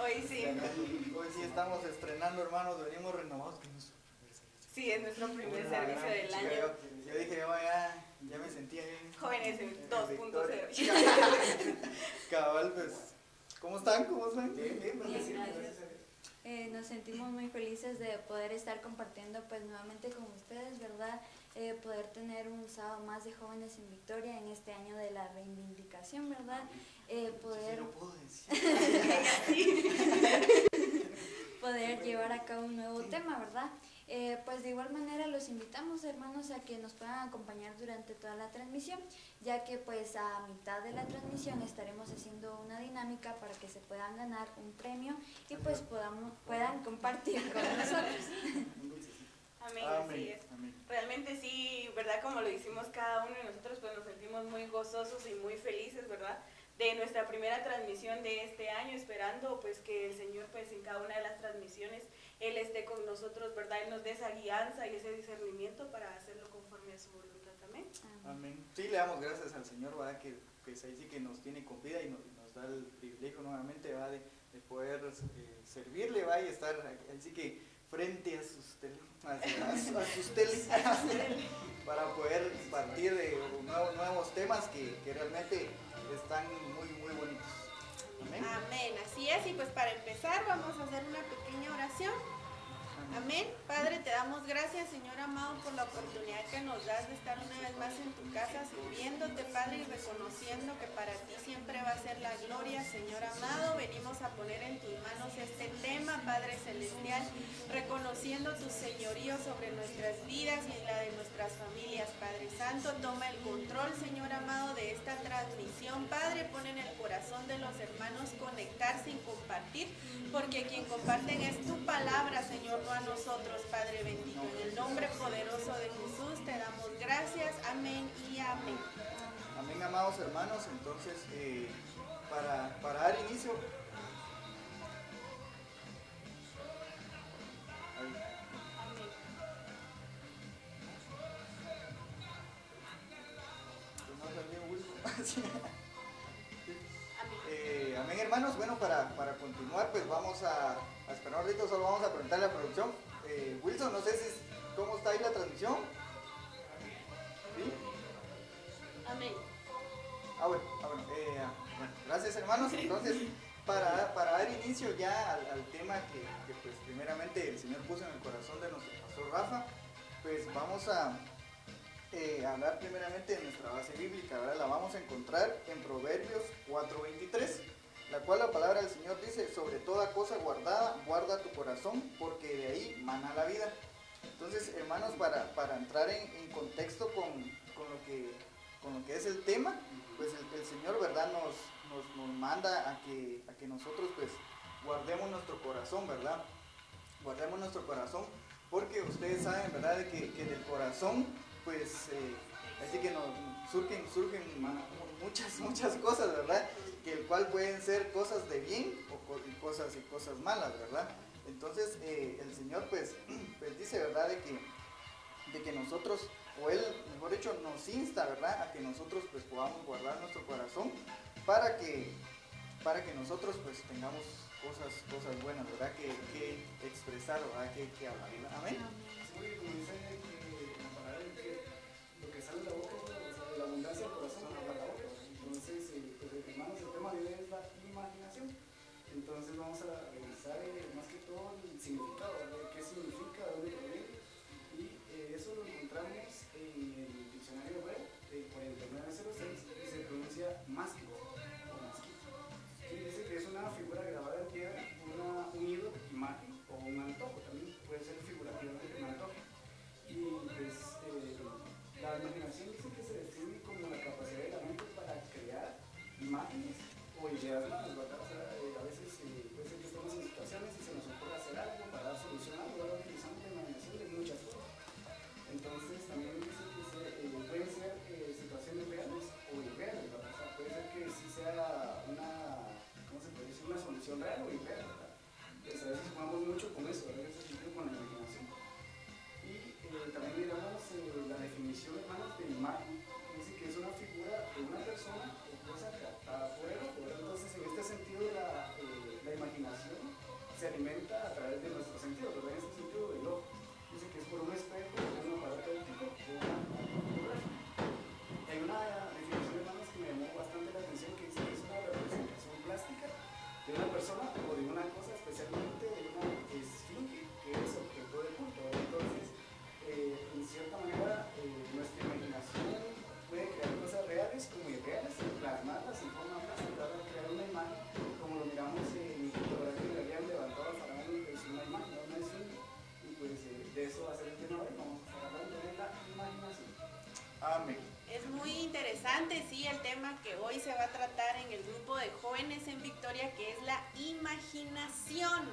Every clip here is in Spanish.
Hoy sí. Hoy sí estamos estrenando, hermanos, venimos renovados. Sí, es nuestro primer servicio del año. Yo, yo dije, oh, ya, ya me sentía bien. Jóvenes en 2.0. Cabal, pues, ¿cómo están? ¿Cómo están? Bien, bien, Bien, gracias. Eh, nos sentimos muy felices de poder estar compartiendo pues nuevamente con ustedes, ¿verdad? Eh, poder tener un sábado más de jóvenes en Victoria en este año de la reivindicación, ¿verdad? Eh, poder, puedo decir. poder llevar a cabo un nuevo tema, ¿verdad? Eh, pues de igual manera los invitamos hermanos a que nos puedan acompañar durante toda la transmisión, ya que pues a mitad de la transmisión estaremos haciendo una dinámica para que se puedan ganar un premio y pues podamos, puedan compartir con nosotros. Amén, Amén, así es. amén. Realmente sí, ¿verdad? Como lo hicimos cada uno de nosotros, pues nos sentimos muy gozosos y muy felices, ¿verdad? De nuestra primera transmisión de este año, esperando pues que el Señor pues en cada una de las transmisiones Él esté con nosotros, ¿verdad? Él nos dé esa guianza y ese discernimiento para hacerlo conforme a su voluntad también. Amén. Sí, le damos gracias al Señor, ¿verdad? Que pues ahí sí que nos tiene con vida y nos, nos da el privilegio nuevamente, ¿verdad? De, de poder eh, servirle, ¿va? Y estar ahí sí que frente a sus, tele, a, a- a sus teles para poder partir de nuevos, nuevos temas que, que realmente están muy, muy bonitos. Amén. Amén, así es. Y pues para empezar vamos a hacer una pequeña oración. Amén. Padre, te damos gracias, Señor amado, por la oportunidad que nos das de estar una vez más en tu casa, sirviéndote, Padre, y reconociendo que para ti siempre va a ser la gloria, Señor amado. Venimos a poner en tus manos este tema, Padre Celestial, reconociendo tu señorío sobre nuestras vidas y la de nuestras familias, Padre Santo. Toma el control, Señor esta transmisión, Padre. Pon en el corazón de los hermanos conectarse y compartir, porque quien comparten es tu palabra, Señor, no a nosotros, Padre bendito. En el nombre poderoso de Jesús te damos gracias. Amén y amén. Amén, amados hermanos. Entonces, eh, para, para dar inicio. Continuar, pues vamos a, a esperar un ratito. Solo vamos a preguntarle a la producción. Eh, Wilson, no sé si cómo está ahí la transmisión. ¿Sí? Amén. Ah, bueno, ah, bueno, eh, ah, bueno, gracias hermanos. Entonces, para, para dar inicio ya al, al tema que, que, pues primeramente el Señor puso en el corazón de nuestro pastor Rafa, pues vamos a eh, hablar primeramente de nuestra base bíblica, ¿verdad? La vamos a encontrar en Proverbios 4.23, la cual la palabra del Señor dice, sobre toda cosa guardada, guarda tu corazón, porque de ahí mana la vida. Entonces, hermanos, para, para entrar en, contexto con, con lo que con lo que es el tema, pues el, Señor, ¿verdad? Nos, nos, manda a que, a que nosotros, pues, guardemos nuestro corazón, ¿verdad? Guardemos nuestro corazón, porque ustedes saben, ¿verdad? Que, que del corazón, pues, eh, así que nos surgen, surgen muchas, muchas cosas, ¿verdad? Que el cual pueden ser cosas de bien o cosas y cosas malas, ¿verdad? Entonces, eh, el Señor, pues, pues dice, ¿verdad? De que, de que nosotros, o Él, mejor dicho, nos insta, ¿verdad? A que nosotros pues podamos guardar nuestro corazón para que, para que nosotros pues tengamos cosas, cosas buenas, ¿verdad? Que, expresar, ¿verdad? Que, que hablar. Amén. se alimenta a través de nuestros sentidos, ¿verdad? En este sentido, el ojo. Dice que es por un espejo importante, sí, el tema que hoy se va a tratar en el grupo de jóvenes en Victoria, que es la imaginación.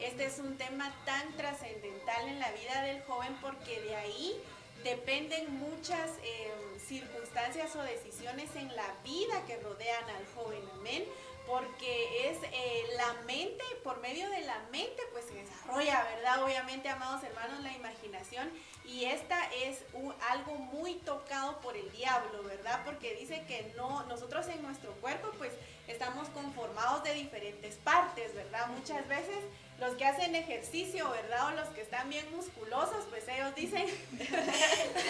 Este es un tema tan trascendental en la vida del joven porque de ahí dependen muchas eh, circunstancias o decisiones en la vida que rodean al joven, amén, porque es eh, la mente, por medio de la mente pues se desarrolla, ¿verdad? Obviamente, amados hermanos, la imaginación y esta es algo muy tocado por el diablo, ¿verdad? Porque dice que no, nosotros en nuestro cuerpo, pues estamos conformados de diferentes partes, ¿verdad? Muchas veces los que hacen ejercicio, ¿verdad? O los que están bien musculosos, pues ellos dicen,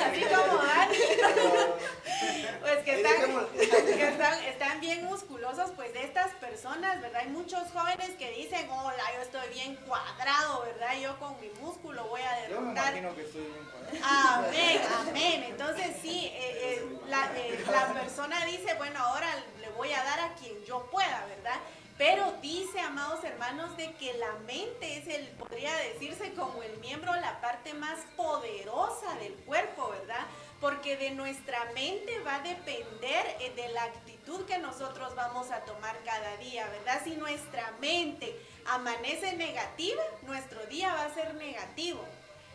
así como Dani, pues que están, están, bien musculosos, pues de estas personas, ¿verdad? Hay muchos jóvenes que dicen, hola, yo estoy bien cuadrado, ¿verdad? Yo con mi músculo voy a derrotar. Yo me imagino que estoy bien. Amén, amén. Entonces sí, eh, eh, la, eh, la persona dice, bueno, ahora le voy a dar a quien yo pueda, ¿verdad? Pero dice, amados hermanos, de que la mente es el, podría decirse como el miembro, la parte más poderosa del cuerpo, ¿verdad? Porque de nuestra mente va a depender de la actitud que nosotros vamos a tomar cada día, ¿verdad? Si nuestra mente amanece negativa, nuestro día va a ser negativo.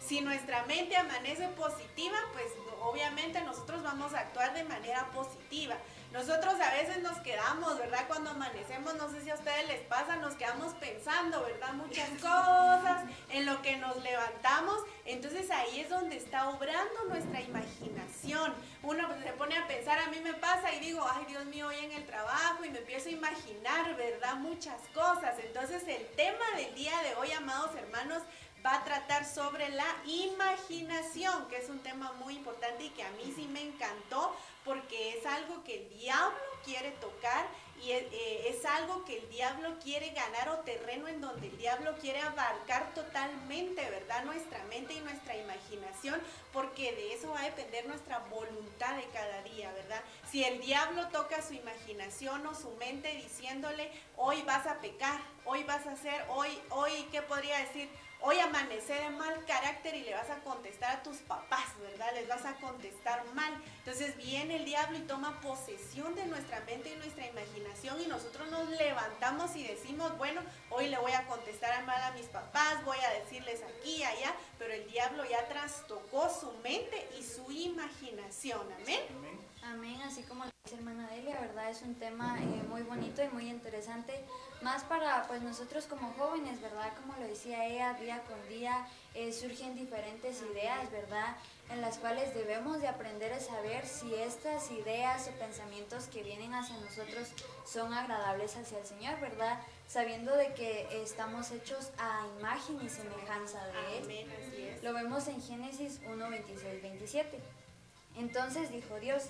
Si nuestra mente amanece positiva, pues obviamente nosotros vamos a actuar de manera positiva. Nosotros a veces nos quedamos, ¿verdad? Cuando amanecemos, no sé si a ustedes les pasa, nos quedamos pensando, ¿verdad? Muchas cosas en lo que nos levantamos. Entonces ahí es donde está obrando nuestra imaginación. Uno se pone a pensar, a mí me pasa y digo, ay Dios mío, hoy en el trabajo y me empiezo a imaginar, ¿verdad? Muchas cosas. Entonces el tema del día de hoy, amados hermanos, va a tratar sobre la imaginación, que es un tema muy importante y que a mí sí me encantó porque es algo que el diablo quiere tocar y eh, es, algo que el diablo quiere ganar o terreno en donde el diablo quiere abarcar totalmente, ¿verdad? Nuestra mente y nuestra imaginación, porque de eso va a depender nuestra voluntad de cada día, ¿verdad? Si el diablo toca su imaginación o su mente diciéndole, hoy vas a pecar, hoy vas a hacer, hoy, hoy, ¿qué podría decir? Hoy amanece de mal carácter y le vas a contestar a tus papás, ¿verdad? Les vas a contestar mal. Entonces viene el diablo y toma posesión de nuestra mente y nuestra imaginación y nosotros nos levantamos y decimos, bueno, hoy le voy a contestar mal a mis papás, voy a decirles aquí, allá, pero el diablo ya trastocó su mente y su imaginación. Amén. Amén, así como lo dice hermana Delia, ¿verdad? Es un tema eh, muy bonito y muy interesante más para pues nosotros como jóvenes, ¿verdad? Como lo decía ella, día con día eh, surgen diferentes ideas, ¿verdad? En las cuales debemos de aprender a saber si estas ideas o pensamientos que vienen hacia nosotros son agradables hacia el Señor, ¿verdad? Sabiendo de que estamos hechos a imagen y semejanza de Él. Lo vemos en Génesis 1, 26, 27. Entonces dijo Dios,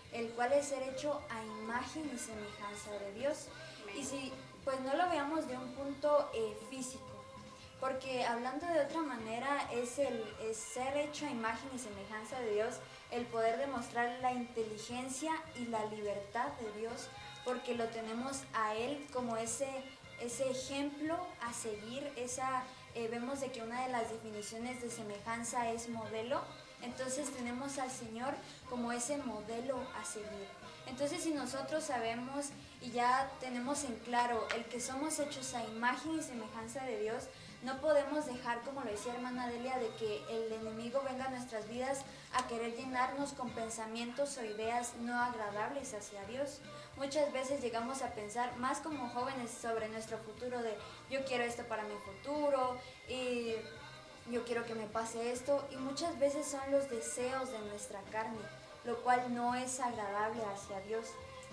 el cual es ser hecho a imagen y semejanza de Dios. Y si pues no lo veamos de un punto eh, físico, porque hablando de otra manera es el ser hecho a imagen y semejanza de Dios, el poder demostrar la inteligencia y la libertad de Dios, porque lo tenemos a Él como ese, ese ejemplo a seguir, esa, eh, vemos de que una de las definiciones de semejanza es modelo, entonces tenemos al Señor como ese modelo a seguir. Entonces si nosotros sabemos y ya tenemos en claro el que somos hechos a imagen y semejanza de Dios, no podemos dejar, como lo decía hermana Delia, de que el enemigo venga a nuestras vidas a querer llenarnos con pensamientos o ideas no agradables hacia Dios. Muchas veces llegamos a pensar, más como jóvenes, sobre nuestro futuro de yo quiero esto para mi futuro y yo quiero que me pase esto y muchas veces son los deseos de nuestra carne, lo cual no es agradable hacia Dios.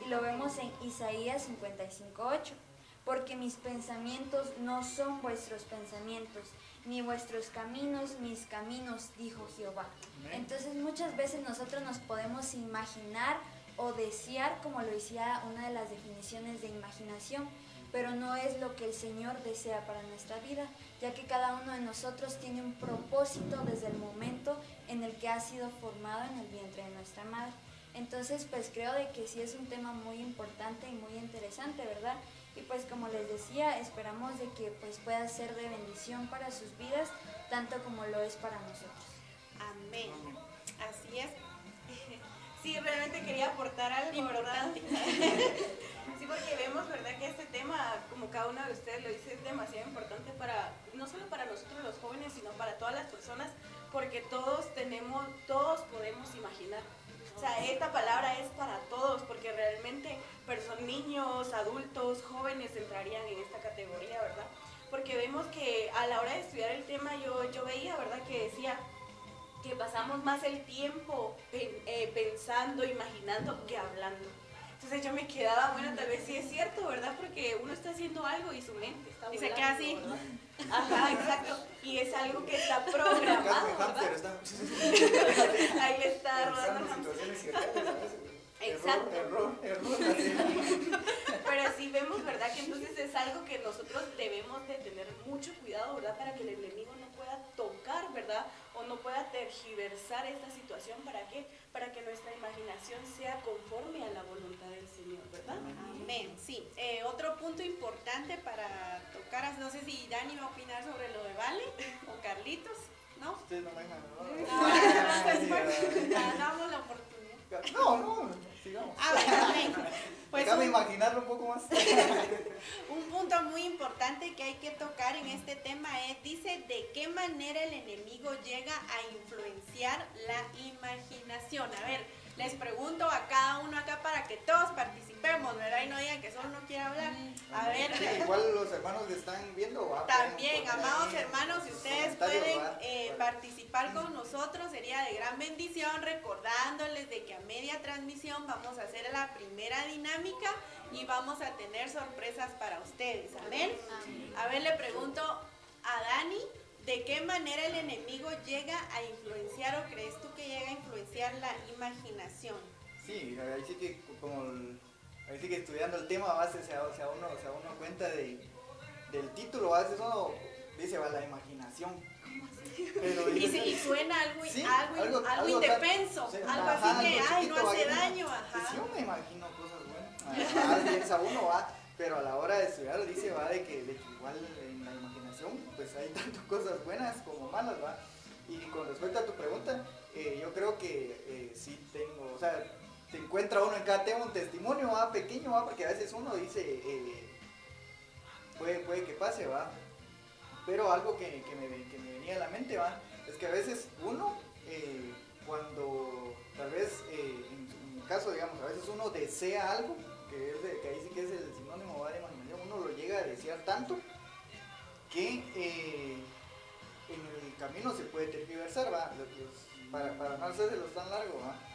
Y lo vemos en Isaías 55.8. Porque mis pensamientos no son vuestros pensamientos, ni vuestros caminos mis caminos, dijo Jehová. Entonces muchas veces nosotros nos podemos imaginar o desear, como lo decía una de las definiciones de imaginación, pero no es lo que el Señor desea para nuestra vida, ya que cada uno de nosotros tiene un propósito desde el momento en el que ha sido formado en el vientre de nuestra madre. Entonces, pues creo de que sí es un tema muy importante y muy interesante, ¿verdad? Y pues como les decía, esperamos de que pues pueda ser de bendición para sus vidas, tanto como lo es para nosotros. Amén. Así es. Sí, realmente quería aportar algo importante. porque vemos, ¿verdad? Que este tema, como cada uno de ustedes lo dice, es demasiado importante para, no solo para nosotros los jóvenes, sino para todas las personas, porque todos tenemos, todos podemos imaginar. O sea, esta palabra es para todos, porque realmente personas, niños, adultos, jóvenes entrarían en esta categoría, ¿verdad? Porque vemos que a la hora de estudiar el tema yo, yo veía, ¿verdad? Que decía, que pasamos más el tiempo eh, pensando, imaginando que hablando. Entonces yo me quedaba, bueno, tal vez sí es cierto, ¿verdad? Porque uno está haciendo algo y su mente está Y se queda así. Ajá, exacto. Y es algo que está programado, ¿verdad? Ahí le está rodando Exacto. Error, error, Pero sí vemos, ¿verdad? Que entonces es algo que nosotros debemos de tener mucho cuidado, ¿verdad? Para que el enemigo no pueda tocar, ¿verdad? O no pueda tergiversar esta situación. ¿Para qué? Para que nuestra imaginación sea conforme a la voluntad del Señor, ¿verdad? Amén. Sí. Eh, otro punto importante para tocar, no sé si Dani va a opinar sobre lo de Vale o Carlitos, ¿no? Ustedes no me No, no, no, damos la oportunidad. No, no, sigamos. A ver, Pues Déjame un, imaginarlo un poco más. un punto muy importante que hay que tocar en este tema es, dice, de qué manera el enemigo llega a influenciar la imaginación. A ver, les pregunto a cada uno acá para que todos participemos, ¿verdad? Y no digan que solo no quiere hablar. A ver. igual los hermanos que están viendo. También, amados hermanos, si ustedes pueden eh, participar con nosotros, sería de gran bendición, recordándoles de que a media transmisión vamos a hacer la primera dinámica y vamos a tener sorpresas para ustedes. Amén. A ver, le pregunto a Dani. ¿De qué manera el enemigo llega a influenciar o crees tú que llega a influenciar la imaginación? Sí, ahí sí que como ahí sí que estudiando el tema a base se, uno, se uno cuenta de, del título, a veces uno dice va la imaginación. Pero, y, y, suena algo, algo, algo, indefenso, algo así que, ay, no hace daño, ajá. Sí, yo me imagino cosas buenas, piensa uno, va, pero a la hora de estudiar dice, va, de que, de que igual pues hay tantas cosas buenas como malas, ¿va? Y con respecto a tu pregunta, eh, yo creo que eh, sí tengo, o sea, se encuentra uno en cada tema un testimonio, ¿va? Pequeño, ¿va? Porque a veces uno dice, eh, puede, puede que pase, ¿va? Pero algo que, que, me, que, me, venía a la mente, ¿va? Es que a veces uno, cuando tal vez, en, mi caso, digamos, a veces uno desea algo, que, es de, que ahí sí que es el sinónimo de imaginación, uno lo llega a desear tanto que eh, en el camino se puede tergiversar, ¿va? Para, para no hacerlo tan largo, ¿va?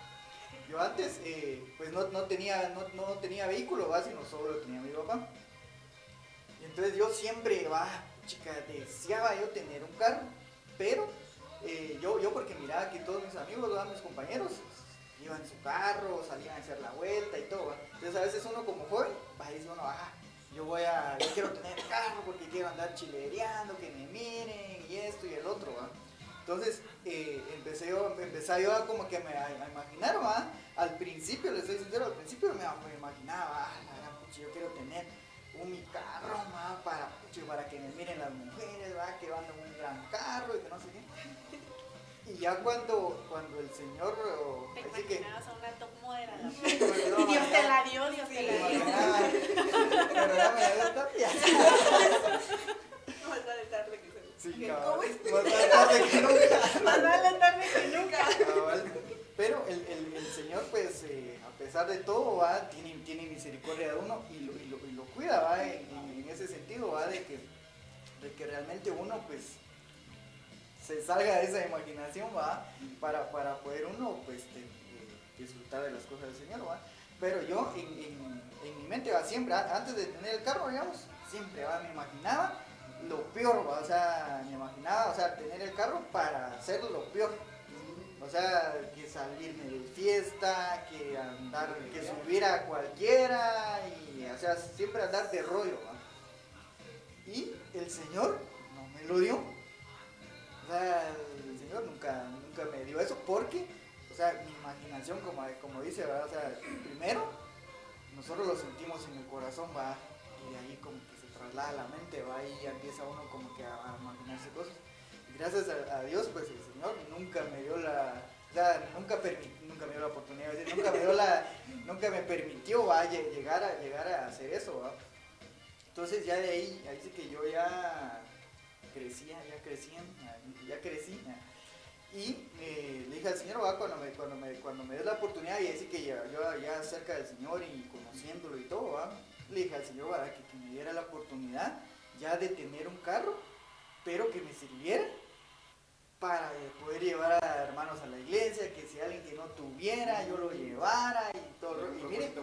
Yo antes, eh, pues no, no, tenía, no, no, tenía vehículo, ¿va? Sino solo tenía mi papá. Y entonces yo siempre, va, chica, deseaba yo tener un carro, pero eh, yo, yo porque miraba que todos mis amigos, mis compañeros, iban en su carro, salían a hacer la vuelta y todo, ¿va? Entonces a veces uno como joven, va, dice uno, ah, yo voy a, yo quiero tener carro porque quiero andar chilereando, que me miren y esto y el otro, ¿va? Entonces eh, empecé yo, empecé yo a como que me, a, imaginar, ¿va? Al principio, les estoy sincero, al principio me, imaginaba, ah, yo quiero tener un mi carro, ¿va? Para, para que me miren las mujeres, ¿va? Que van en un gran carro y que no sé qué. Y ya cuando, cuando el Señor... Te imaginabas que, a una top model. y Dios te la dio, Dios te la dio. Pero ya me dio Más tarde que Sí, Más vale tarde que nunca. Más vale tarde que nunca. Pero el, el, el Señor, pues, eh, a pesar de todo, va, tiene, tiene misericordia de uno y lo, y lo, y lo cuida, va, en, en, ese sentido, va, de que, de que realmente uno, pues, se salga de esa imaginación, ¿va? Para, para poder uno, pues, eh, disfrutar de las cosas del Señor, ¿va? Pero yo, en, en, mi mente, ¿va? Siempre, antes de tener el carro, digamos, siempre, ¿va? Me imaginaba lo peor, ¿va? O sea, me imaginaba, o sea, tener el carro para hacer lo peor. O sea, que salirme de fiesta, que andar, que subir a cualquiera, y, o sea, siempre andar de rollo, ¿va? Y el Señor no me lo dio. O sea, el Señor nunca, nunca me dio eso porque, o sea, mi imaginación, como, como dice, ¿verdad? O sea, primero, nosotros lo sentimos en el corazón, va, y de ahí como que traslada a la mente, va, y ya empieza uno como que a, imaginarse cosas. Y gracias a, a Dios, pues el Señor nunca me dio la, nunca, permi- nunca me dio la oportunidad, es decir, nunca me dio la, nunca me permitió ¿va? lle- llegar, a, llegar a hacer eso. ¿va? Entonces ya de ahí, ahí sí que yo ya crecía, ya crecía, ya crecí. Y eh, le dije al Señor, ¿va? Cuando, me, cuando, me, cuando me dé la oportunidad, y así que ya, yo ya cerca del Señor y conociéndolo y todo, ¿va? Le dije al Señor ¿va? Que, me diera la oportunidad ya de tener un carro, pero que me sirviera para eh, poder llevar a hermanos a la iglesia, que si alguien que no tuviera, yo lo llevara y todo. Y miren,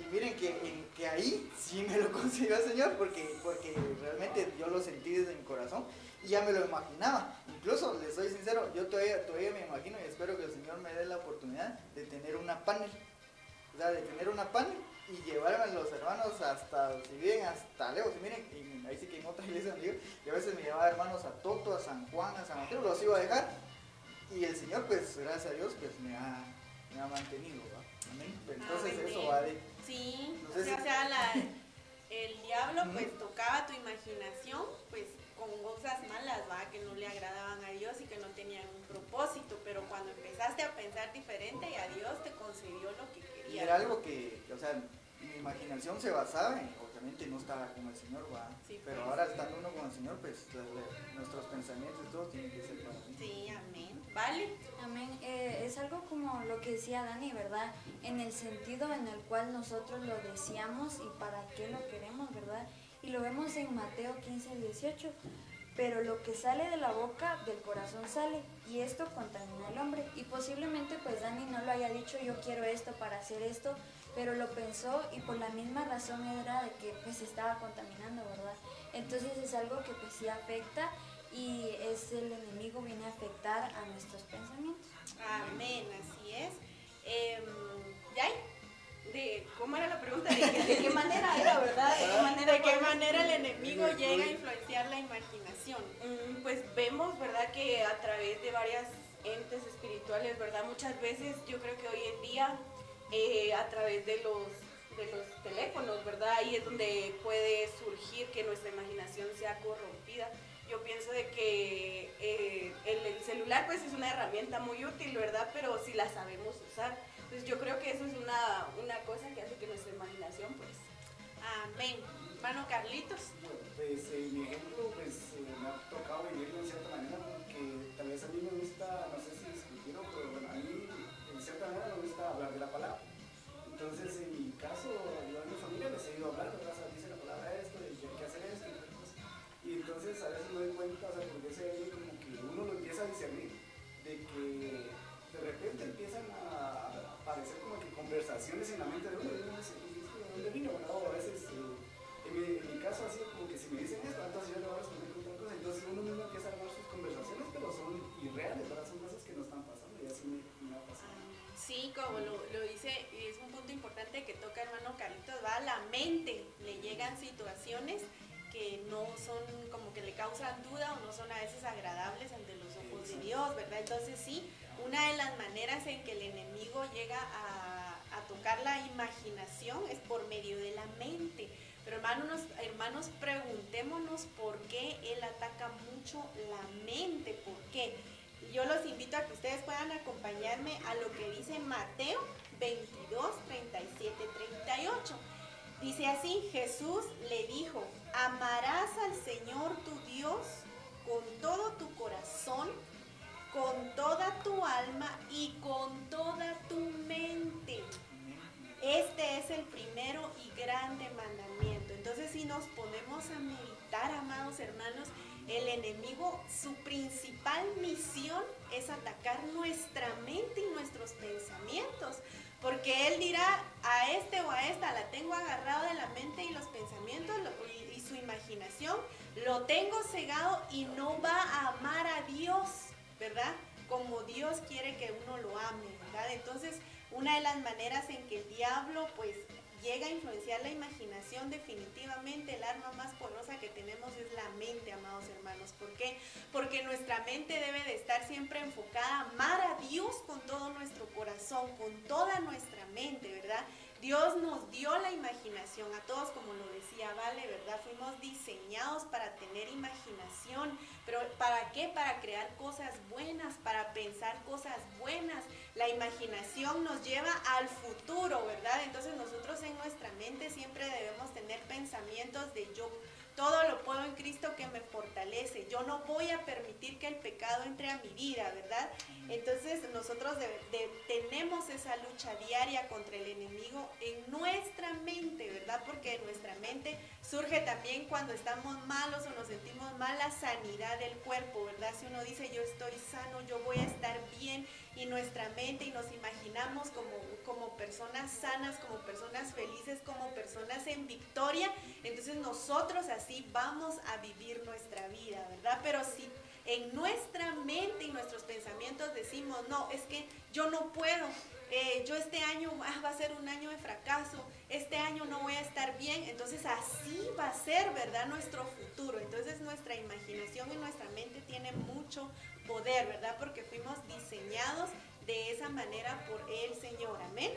y miren que, en- que ahí sí me lo consiguió el Señor, porque, porque realmente yo lo sentí desde mi corazón y ya me lo imaginaba. Incluso, les soy sincero, yo todavía, todavía me imagino y espero que el Señor me dé la oportunidad de tener una panel. O sea, de tener una panel y llevarme a los hermanos hasta, si viven hasta lejos. Y miren, y ahí sí que en otra iglesia donde yo, a veces me llevaba hermanos a Toto, a San Juan, a San Mateo, los iba a dejar. Y el Señor, pues, gracias a Dios, pues me ha, me ha mantenido. ¿va? Amén. Entonces Amén. eso va de... Sí, No o sea, si- o sea, la- el diablo pues tocaba tu imaginación pues con cosas malas, va, que no le agradaban a Dios y que no tenían un propósito, pero cuando empezaste a pensar diferente y a Dios te concedió lo que Y querías. era algo que, o sea, mi imaginación se basaba en, obviamente no estaba con el Señor, ¿va? Sí, pero pues. ahora estando uno con el Señor, pues nuestros pensamientos todos tienen que ser para mí. Sí, amén. Vale. Amén. Eh, es algo como lo que decía Dani, ¿verdad? En el sentido en el cual nosotros lo deseamos y para qué lo queremos, ¿verdad? Y lo vemos en Mateo 15, 18. Pero lo que sale de la boca, del corazón sale, y esto contamina al hombre. Y posiblemente pues Dani no lo haya dicho, yo quiero esto para hacer esto, pero lo pensó y por la misma razón era de que pues estaba contaminando, ¿verdad? Entonces es algo que pues sí afecta y es el enemigo viene a afectar a nuestros pensamientos. Amén, así es. Em, ¿Yay? De, ¿Cómo era la pregunta? ¿De, qué- de qué manera era, verdad? ¿De qué manera, ¿De qué manera el enemigo llega a influenciar la imaginación? Pues vemos, ¿verdad? Que a través de varias entes espirituales, ¿verdad? Muchas veces yo creo que hoy en día, eh, a través de los, de los teléfonos, ¿verdad? Ahí es donde puede surgir que nuestra imaginación sea corrompida. Yo pienso de que eh, el, el celular pues es una herramienta muy útil, ¿verdad? Pero si la sabemos usar. Entonces yo creo que eso es una, una cosa que hace que nuestra imaginación pues... Amén. Hermano Carlitos. Pues eh, mi ejemplo pues eh, me ha tocado vivirlo en cierta manera porque tal vez a mí me gusta, no sé conversaciones en la mente de uno, y uno dice, "¿Y esto de dónde vino? ¿verdad? O a veces, eh, en, mi, en mi caso, así como que si me dicen esto, entonces yo le voy a responder con otra cosa. Entonces uno mismo empieza a armar sus conversaciones, pero son irreales, ¿verdad? Son cosas que no están pasando y así me, me ha pasado. Sí, como lo, lo dice, y es un punto importante que toca hermano Carlitos, va a la mente, le llegan situaciones que no son como que le causan duda o no son a veces agradables ante los ojos de Dios, ¿verdad? Entonces sí, una de las maneras en que el enemigo llega a tocar la imaginación es por medio de la mente. Pero hermanos, hermanos, preguntémonos por qué él ataca mucho la mente, ¿por qué? Yo los invito a que ustedes puedan acompañarme a lo que dice Mateo 22, 37, 38. Dice así, Jesús le dijo, amarás al Señor tu Dios con todo tu corazón, con toda tu alma y con toda tu mente. Este es el primero y grande mandamiento. Entonces si nos ponemos a meditar, amados hermanos, el enemigo, su principal misión es atacar nuestra mente y nuestros pensamientos. Porque él dirá, a este o a esta la tengo agarrado de la mente y los pensamientos y su imaginación, lo tengo cegado y no va a amar a Dios, ¿verdad? Como Dios quiere que uno lo ame, ¿verdad? Entonces, una de las maneras en que el diablo pues llega a influenciar la imaginación, definitivamente el arma más poderosa que tenemos es la mente, amados hermanos. ¿Por qué? Porque nuestra mente debe de estar siempre enfocada a amar a Dios con todo nuestro corazón, con toda nuestra mente, ¿verdad? Dios nos dio la imaginación a todos, como lo decía Vale, ¿verdad? Fuimos diseñados para tener imaginación, pero ¿para qué? Para crear cosas buenas, para pensar cosas buenas. La imaginación nos lleva al futuro, ¿verdad? Entonces nosotros en nuestra mente siempre debemos tener pensamientos de yo todo lo puedo en Cristo que me fortalece. Yo no voy a permitir que el pecado entre a mi vida, ¿verdad? Entonces nosotros tenemos esa lucha diaria contra el enemigo en nuestra mente, ¿verdad? Porque en nuestra mente surge también cuando estamos malos o nos sentimos mal la sanidad del cuerpo, ¿verdad? Si uno dice yo estoy sano, yo voy a estar bien y nuestra mente y nos imaginamos como, como personas sanas, como personas felices, como personas en victoria, entonces nosotros así vamos a vivir nuestra vida, ¿verdad? Pero si en nuestra mente y nuestros pensamientos decimos, no, es que yo no puedo, eh, yo este año ah, va a ser un año de fracaso, este año no voy a estar bien, entonces así va a ser, ¿verdad? Nuestro futuro. Entonces nuestra imaginación y nuestra mente tiene mucho poder, ¿verdad? Porque fuimos diseñados de esa manera por el Señor. Amén.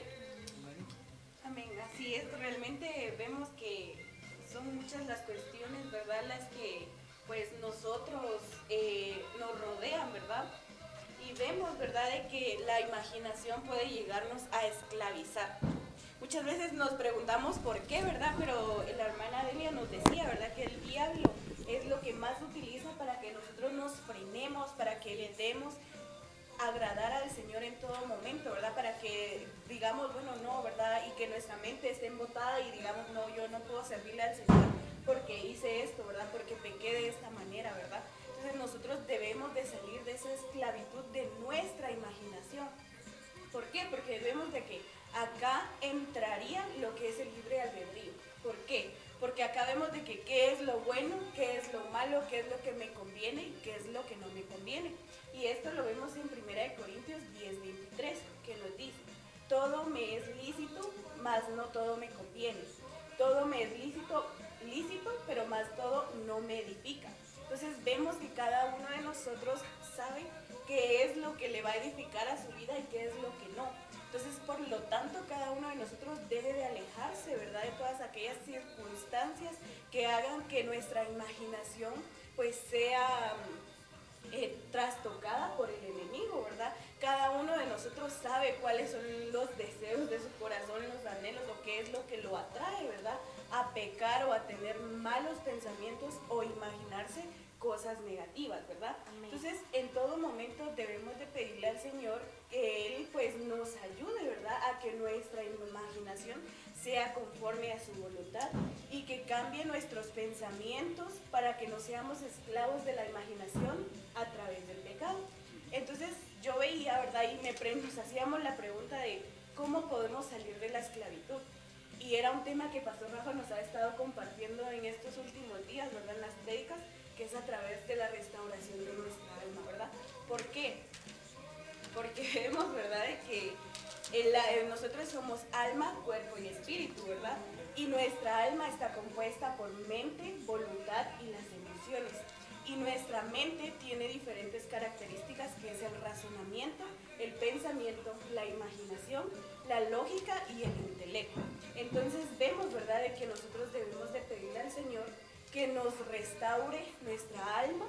Amén. Así es, realmente vemos que son muchas las cuestiones, ¿verdad? Las que pues nosotros eh, nos rodean, ¿verdad? Y vemos, ¿verdad?, de que la imaginación puede llegarnos a esclavizar. Muchas veces nos preguntamos por qué, ¿verdad? Pero la hermana Delia nos decía, ¿verdad?, que el diablo es lo que más utiliza para que nosotros nos frenemos, para que le demos agradar al Señor en todo momento, ¿verdad? Para que digamos, bueno, no, ¿verdad? Y que nuestra mente esté embotada y digamos, no, yo no puedo servirle al Señor porque hice esto, ¿verdad? Porque pequé de esta manera, ¿verdad? Entonces nosotros debemos de salir de esa esclavitud de nuestra imaginación. ¿Por qué? Porque debemos de que acá entraría lo que es el libre albedrío. ¿Por qué? Porque acá vemos de que qué es lo bueno, qué es lo malo, qué es lo que me conviene y qué es lo que no me conviene. Y esto lo vemos en 1 Corintios 10, 23, que nos dice, todo me es lícito, mas no todo me conviene. Todo me es lícito, lícito, pero más todo no me edifica. Entonces vemos que cada uno de nosotros sabe qué es lo que le va a edificar a su vida y qué es lo que no. Entonces, por lo tanto, cada uno de nosotros debe de alejarse, ¿verdad? De todas aquellas circunstancias que hagan que nuestra imaginación pues sea eh, trastocada por el enemigo, ¿verdad? Cada uno de nosotros sabe cuáles son los deseos de su corazón, los anhelos, o qué es lo que lo atrae, ¿verdad? A pecar o a tener malos pensamientos o imaginarse cosas negativas, ¿verdad? Entonces, en todo momento debemos de pedirle al Señor que Él pues nos ayude, ¿verdad? A que nuestra imaginación sea conforme a su voluntad y que cambie nuestros pensamientos para que no seamos esclavos de la imaginación a través del pecado. Entonces yo veía, ¿verdad? Y me nos hacíamos la pregunta de cómo podemos salir de la esclavitud. Y era un tema que Pastor Rafa nos ha estado compartiendo en estos últimos días, ¿verdad? En las prédicas, que es a través de la restauración de nuestra alma, ¿verdad? ¿Por qué? Porque vemos, ¿verdad? De que nosotros somos alma, cuerpo y espíritu, ¿verdad? Y nuestra alma está compuesta por mente, voluntad y las emociones. Y nuestra mente tiene diferentes características que es el razonamiento, el pensamiento, la imaginación, la lógica y el intelecto. Entonces vemos, ¿verdad?, de que nosotros debemos de pedirle al Señor que nos restaure nuestra alma,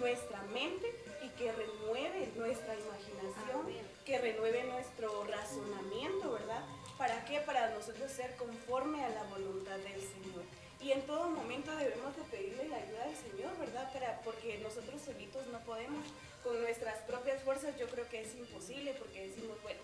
nuestra mente y que renueve nuestra imaginación, que renueve nuestro razonamiento, ¿verdad? ¿Para qué? Para nosotros ser conforme a la voluntad del Señor. Y en todo momento debemos de pedirle la ayuda del Señor, ¿verdad? Para, porque nosotros solitos no podemos, con nuestras propias fuerzas yo creo que es imposible, porque decimos, bueno,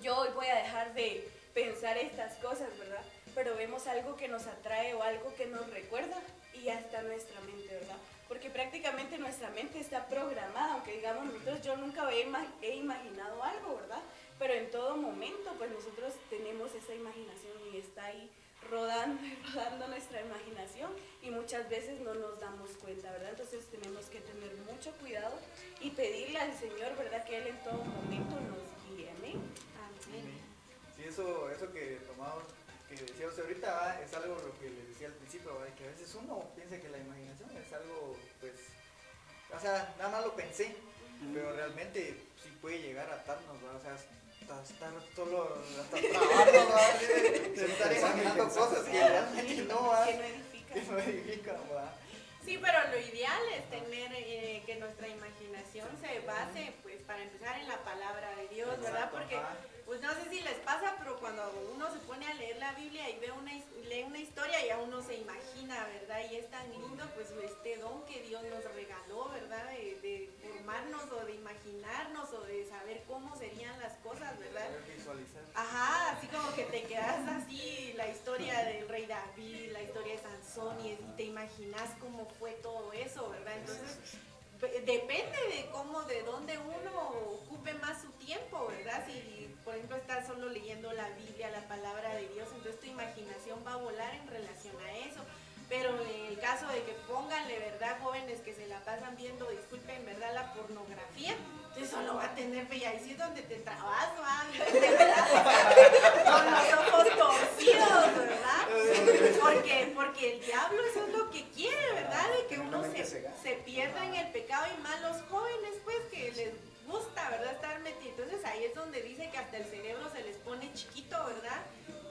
yo hoy voy a dejar de pensar estas cosas, ¿verdad? Pero vemos algo que nos atrae o algo que nos recuerda y ya está nuestra mente, ¿verdad? porque prácticamente nuestra mente está programada, aunque digamos nosotros yo nunca he, he imaginado algo, ¿verdad? Pero en todo momento pues nosotros tenemos esa imaginación y está ahí rodando y rodando nuestra imaginación y muchas veces no nos damos cuenta, ¿verdad? Entonces tenemos que tener mucho cuidado y pedirle al Señor, ¿verdad? Que Él en todo momento nos guíe, amén. Sí, eso, eso que tomamos que decía usted ahorita, ¿va? es algo lo que les decía al principio, ¿va? que a veces uno piensa que la imaginación es algo, pues, o sea, nada más lo pensé, pero realmente sí puede llegar a atarnos, ¿va? o sea, hasta estar solo, hasta trabajando, ¿va? se estar imaginando cosas que realmente no, ¿va? Que no que no edifican, ¿va? Sí, pero lo ideal es tener eh, que nuestra imaginación se base, pues, para empezar en la palabra de Dios, ¿verdad? Porque, ajá. Pues, no sé si les pasa, pero cuando uno se pone a leer la Biblia y ve una, lee una historia, ya uno se imagina, ¿verdad? Y es tan lindo, pues, este don que Dios nos regaló, ¿verdad? De, de formarnos o de imaginarnos o de saber cómo serían las cosas, ¿verdad? Visualizar. Ajá, así como que te quedas así, la historia del rey David, la historia de Sansón, y, te imaginas cómo fue todo eso, ¿verdad? Entonces, pe- depende de cómo, de dónde uno ocupe más su tiempo, ¿verdad? Si, por ejemplo, estás solo leyendo la Biblia, la palabra de Dios, entonces tu imaginación va a volar en relación a eso. Pero en el caso de que pónganle, ¿verdad? Jóvenes que se la pasan viendo, disculpen, ¿verdad? La pornografía, entonces solo va a tener, y ahí sí es donde te trabas, verdad, Con los ojos torcidos, ¿verdad? Porque, porque el diablo eso es lo que quiere, ¿verdad? De que uno se, se pierda en el pecado y más ¿verdad? Estar metidos. Entonces ahí es donde dice que hasta el cerebro se les pone chiquito, ¿verdad?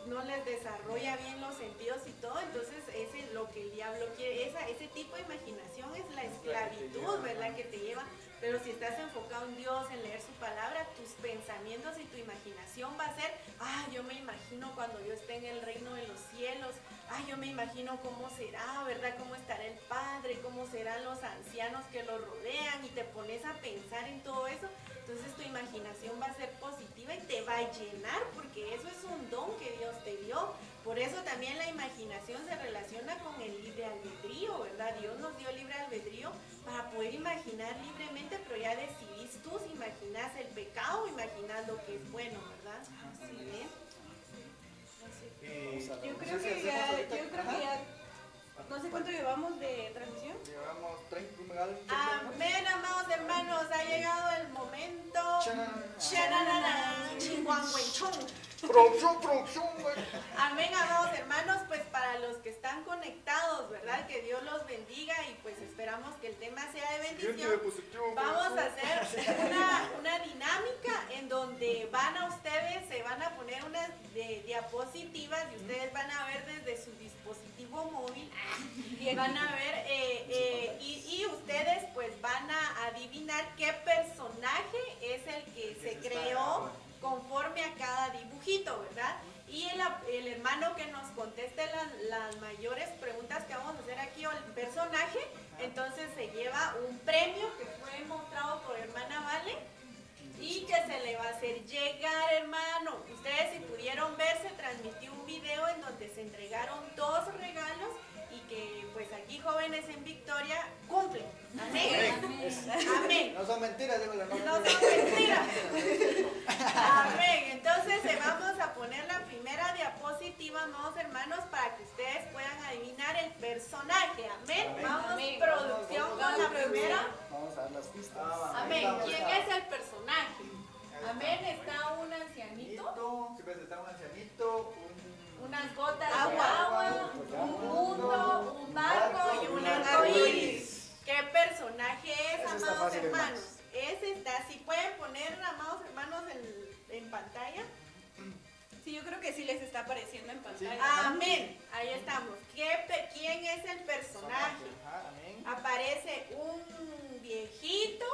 No les desarrolla bien los sentidos y todo. Entonces ese es lo que el diablo quiere. Esa, ese tipo de imaginación es la esclavitud, ¿verdad? Que te lleva. Pero si estás enfocado en Dios, en leer su palabra, tus pensamientos y tu imaginación va a ser, ah, yo me imagino cuando yo esté en el reino de los cielos, ay, yo me imagino cómo será, ¿verdad? Cómo estará el Padre, cómo serán los ancianos que lo rodean y te pones a pensar en todo eso. Entonces tu imaginación va a ser positiva y te va a llenar porque eso es un don que Dios te dio. Por eso también la imaginación se relaciona con el libre albedrío, ¿verdad? Dios nos dio libre albedrío para poder imaginar libremente, pero ya decidís tú si imaginas el pecado o imaginas lo que es bueno, ¿verdad? Así es. Eh, Yo creo que ya, yo creo que ya, no sé cuánto llevamos de transmisión. Llevamos 30 algo, Amén, amados hermanos, ha llegado el momento. Chananana. Chihuahuenchón. Producción, producción, güey. Amén, amados hermanos, pues para los que están conectados, ¿verdad? Que Dios los bendiga y pues esperamos que el tema sea de bendición. Vamos a hacer una, una dinámica en donde van a ustedes, se van a poner unas de- diapositivas y ustedes van a ver desde su dispositivo móvil y van a ver, eh, eh, y, y ustedes pues van a adivinar qué personaje es el que se creó conforme a cada dibujito, ¿verdad? Y el, el hermano que nos conteste las, las mayores preguntas que vamos a hacer aquí o el personaje, entonces se lleva un premio que fue mostrado por hermana Vale y que se le va a hacer llegar, hermano. Ustedes si pudieron ver, se transmitió un video en donde se entregaron dos regalos que pues aquí jóvenes en Victoria cumplen. Amén. Amén. No son mentiras, digo la No son mentiras. Amén. Entonces eh, vamos a poner la primera diapositiva, amados hermanos, para que ustedes puedan adivinar el personaje. Amén. Amén. Vamos, Amén. producción, Vamos, con vamos, la producción. primera. Vamos a dar las pistas. Ah, Amén. ¿Quién es el personaje? Amén. Está un ancianito, Ancianito, sí, pues está un ancianito, un... unas gotas de Agua. un mundo, un barco y un arcoíris. ¿Qué personaje es, Ese amados fácil, hermanos? Ese está, si pueden poner, amados hermanos, en, en pantalla. Sí, yo creo que sí les está apareciendo en pantalla. Amén. Ahí estamos. ¿Qué pe- ¿Quién es el personaje? Aparece un viejito,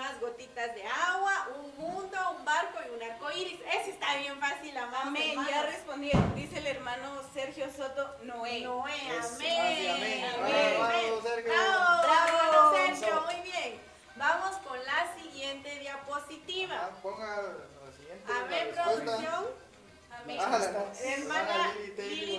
unas gotitas de agua, un mundo, un barco y un arco iris. Ese está bien fácil, Amén, ya respondieron. Dice el hermano Sergio Soto, Noé. Noé, amén. Sí, amén. amén. Bravo, Sergio. Bravo, Sergio, muy bien. Vamos con la siguiente diapositiva. Ah, ponga la siguiente. A ver, producción. Amén. Ah, Hermana Lili Lili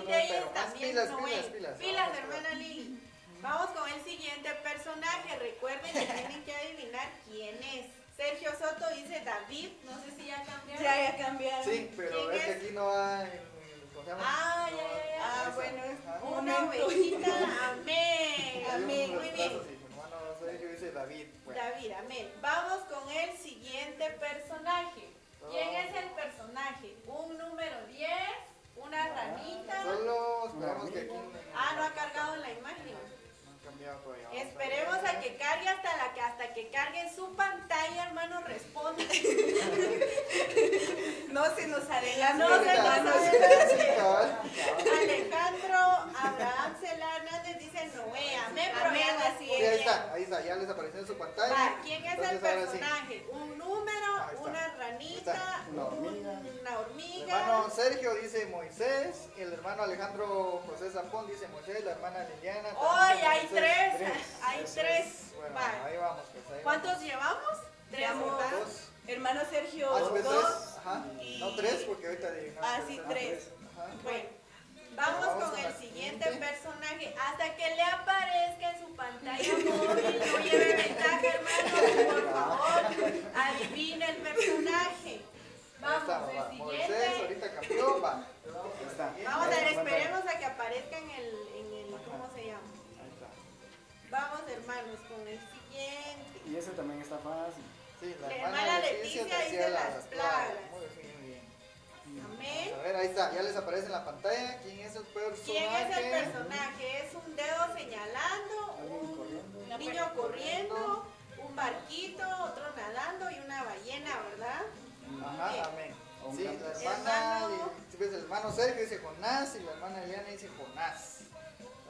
también pilas, Noé. pilas, pilas. Pilas, hermana Lili. Vamos con el siguiente personaje. Recuerden que tienen que adivinar quién es. Sergio Soto dice David. No sé si ya cambiaron. Ya, ya cambiaron. Sí, pero ¿Quién es que aquí no va en... ¿Cómo se llama? Ah, ya, No ya, ya. Ah, esa. bueno, es Ajá. Una Momento. ovejita. Amén. Amén. Muy bien. hermano Sergio dice David. Bueno, David, amén. Vamos con el siguiente personaje. ¿Quién es el personaje? Un número 10, una ranita. Solo esperamos que aquí. Ah, no ha cargado la imagen. Cambiado todavía. Esperemos a que cargue hasta la que hasta que cargue su pantalla, hermano, responde. No se nos adelanta. No se nos. Alejandro Abraham Cela Hernández dice Noé, amén, pero Amén, no así Sí, ahí está, ahí está, ya les apareció en su pantalla. Va, ¿quién es el sí. personaje? Un número, una ranita. Una hormiga. hermano Sergio dice Moisés, el hermano Alejandro José Zapón dice Moisés, la hermana Liliana. ¡Hoy hay tres! Tres. Hay Eso tres. Bueno, ahí vamos. Pues, ahí ¿Cuántos vamos. llevamos? Tres. Dos. Hermano Sergio, Ah, pues, dos. Ajá. y- No tres, porque ahorita adivinamos. Ah, sí, tres. Ajá. Bueno, vamos, Vamos con el siguiente personaje. Hasta que le aparezca en su pantalla móvil, no lleve ventaja, hermano, por favor. Adivine el personaje. Vamos, va. el Moisés, siguiente. ahorita cambió, va. Vamos está. a ver, está. esperemos a que aparezca en el, en el, ¿cómo se llama? Ahí está. Vamos, hermanos, con el siguiente. Y ese también está fácil. Sí, la La hermana hermana Leticia Leticia dice las las plagas. plagas. Muy bien, muy bien. Amén. A ver, ahí está, ya les aparece en la pantalla. ¿Quién es el personaje? ¿Quién es el personaje? Es un dedo señalando, corriendo. un niño corriendo, un barquito, otro nadando y una ballena, ¿verdad? Ajá, amén. Sí, la hermana, si ves, el hermano Sergio dice Jonás y la hermana Eliana dice Jonás.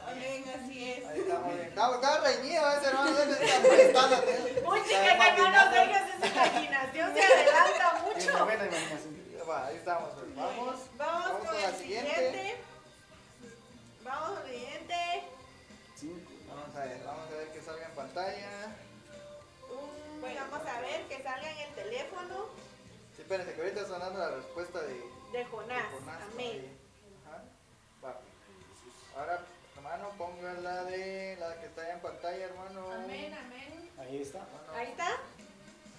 Amén, así es. Ahí estamos bien. Estaba, estaba reñido ese hermano Sergio, está prestando. Uy, chicas, hermano Sergio, esa imaginación se adelanta mucho. buena imaginación. Va, ahí estamos, pues. Vamos. Vamos con la el siguiente. Vamos al siguiente. Vamos a ver, vamos a ver que salga en pantalla. Un- vamos a ver que salga en el teléfono Espérense, que ahorita está sonando la respuesta de, de de Jonás. Amén. Ajá. Va. Ahora, hermano, ponga la de la que está en pantalla, hermano. Amén, amén. Ahí está. Ahí está.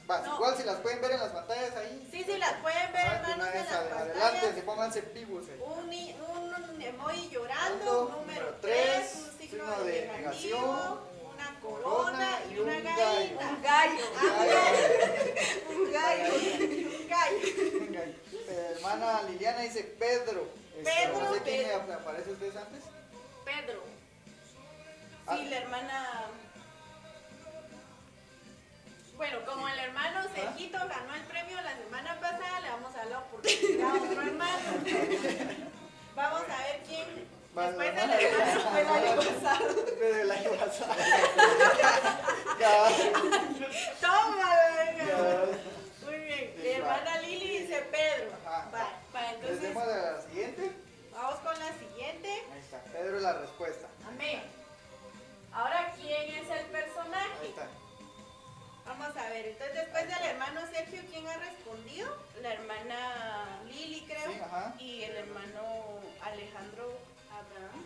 Va, No. igual si las pueden ver en las pantallas ahí. Sí, sí, las pueden ver, Ah, hermanos, en las pantallas. Adelante, si pónganse vivos. ahí. Un, emoji llorando, número número 3, tres, un signo, signo de de negativo, negación, una corona y una un gallina. Un gallo. Un gallo. Un gallo. Venga, eh, hermana Liliana dice Pedro. Pedro, No sé quién Pedro. aparece a ustedes antes. Pedro. Ah. Sí, la hermana. Bueno, como el hermano Sergito ganó el premio la semana pasada, le vamos a dar la oportunidad a otro hermano. Vamos a ver quién. Después la del hermano fue el año pasado. Desde el año pasado. Toma, venga. Bien. Hermana Lili dice Pedro. Ajá. Va. Para entonces. Entonces, a la siguiente. Vamos con la siguiente. Ahí está, Pedro es la respuesta. Amén. Ahora, ¿quién es el Ahí personaje? está. Vamos a ver. Entonces, después del hermano Sergio, ¿quién ha respondido? La hermana Lili, creo. Sí, ajá. y el hermano Alejandro Abraham.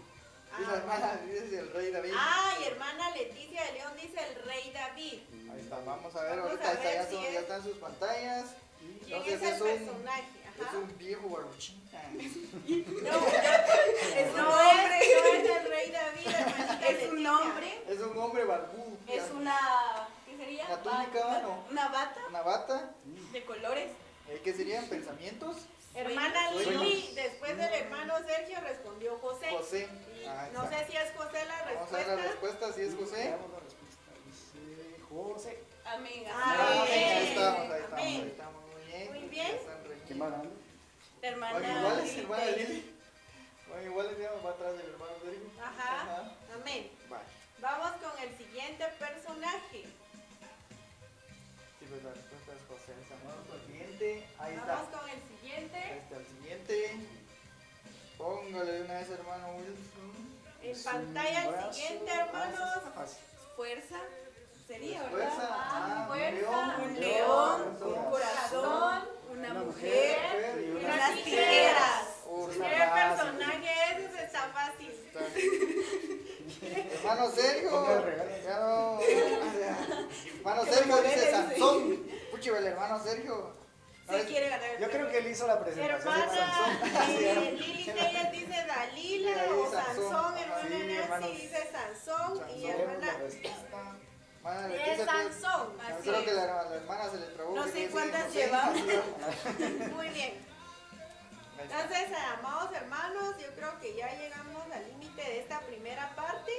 Y la Ah, hermana dice el rey David. Ah, y hermana Leticia de León dice el rey David. Ahí está, vamos a ver, Vamos ahorita a está, ver ya, si son- es- ya están sus pantallas. ¿Quién Entonces es el es un, personaje? es un viejo barbuchín. No, Es un no hombre. es, no es el rey David, hermanita Es un Leticia. hombre. Es un hombre barbudo. Es una. ¿Qué sería? Una túnica, Ba- ¿no? Una bata Una bata. de colores. eh, ¿Qué serían? ¿Pensamientos? Hermana. Lili, después del hermano Sergio respondió José. José. Y Ah, no sé si es José la Vamos a ver la respuesta. respuesta, si es José. Respuesta. Dice José. Amén. Ah, Ah, ahí estamos, ahí estamos, Amén. ahí estamos, muy bien. Muy bien. están reñidos. ¿Quién va ganando? La hermana. Oye, igual es Lili hermana. Lili. Oye, igual es digamos, va atrás del hermano Sergio. Ajá. Amén. Vale. Vamos con el siguiente personaje. Sí, pues la respuesta es José. Vamos con el siguiente. Ahí está. Vamos con el Ahí siguiente. está el siguiente. Póngale una vez, hermano Wilson. En pantalla el siguiente, Ah, hermanos. Fuerza. Sería, Fuerza. ¿verdad? Ah, fuerza. un león. Un león, corazón. un corazón, una Una mujer. mujer Y unas tijeras. tijeras. ¿Qué personaje es? Ese está fácil. Hermano Sergio. Hermano Sergio dice Sansón. Puchi, el hermano Sergio. Se quiere ganar el Yo creo que él hizo la presentación. Hermana eh, Lili Telles dice Dalila o Sansón. Sansón, hermana Nancy dice Sansón y hermana. Hermana es pues, Sansón. yo Así creo es. que la, la hermana se le trabó. No sé cuántas llevamos. Muy bien. Entonces, amados hermanos, yo creo que ya llegamos al límite de esta primera parte.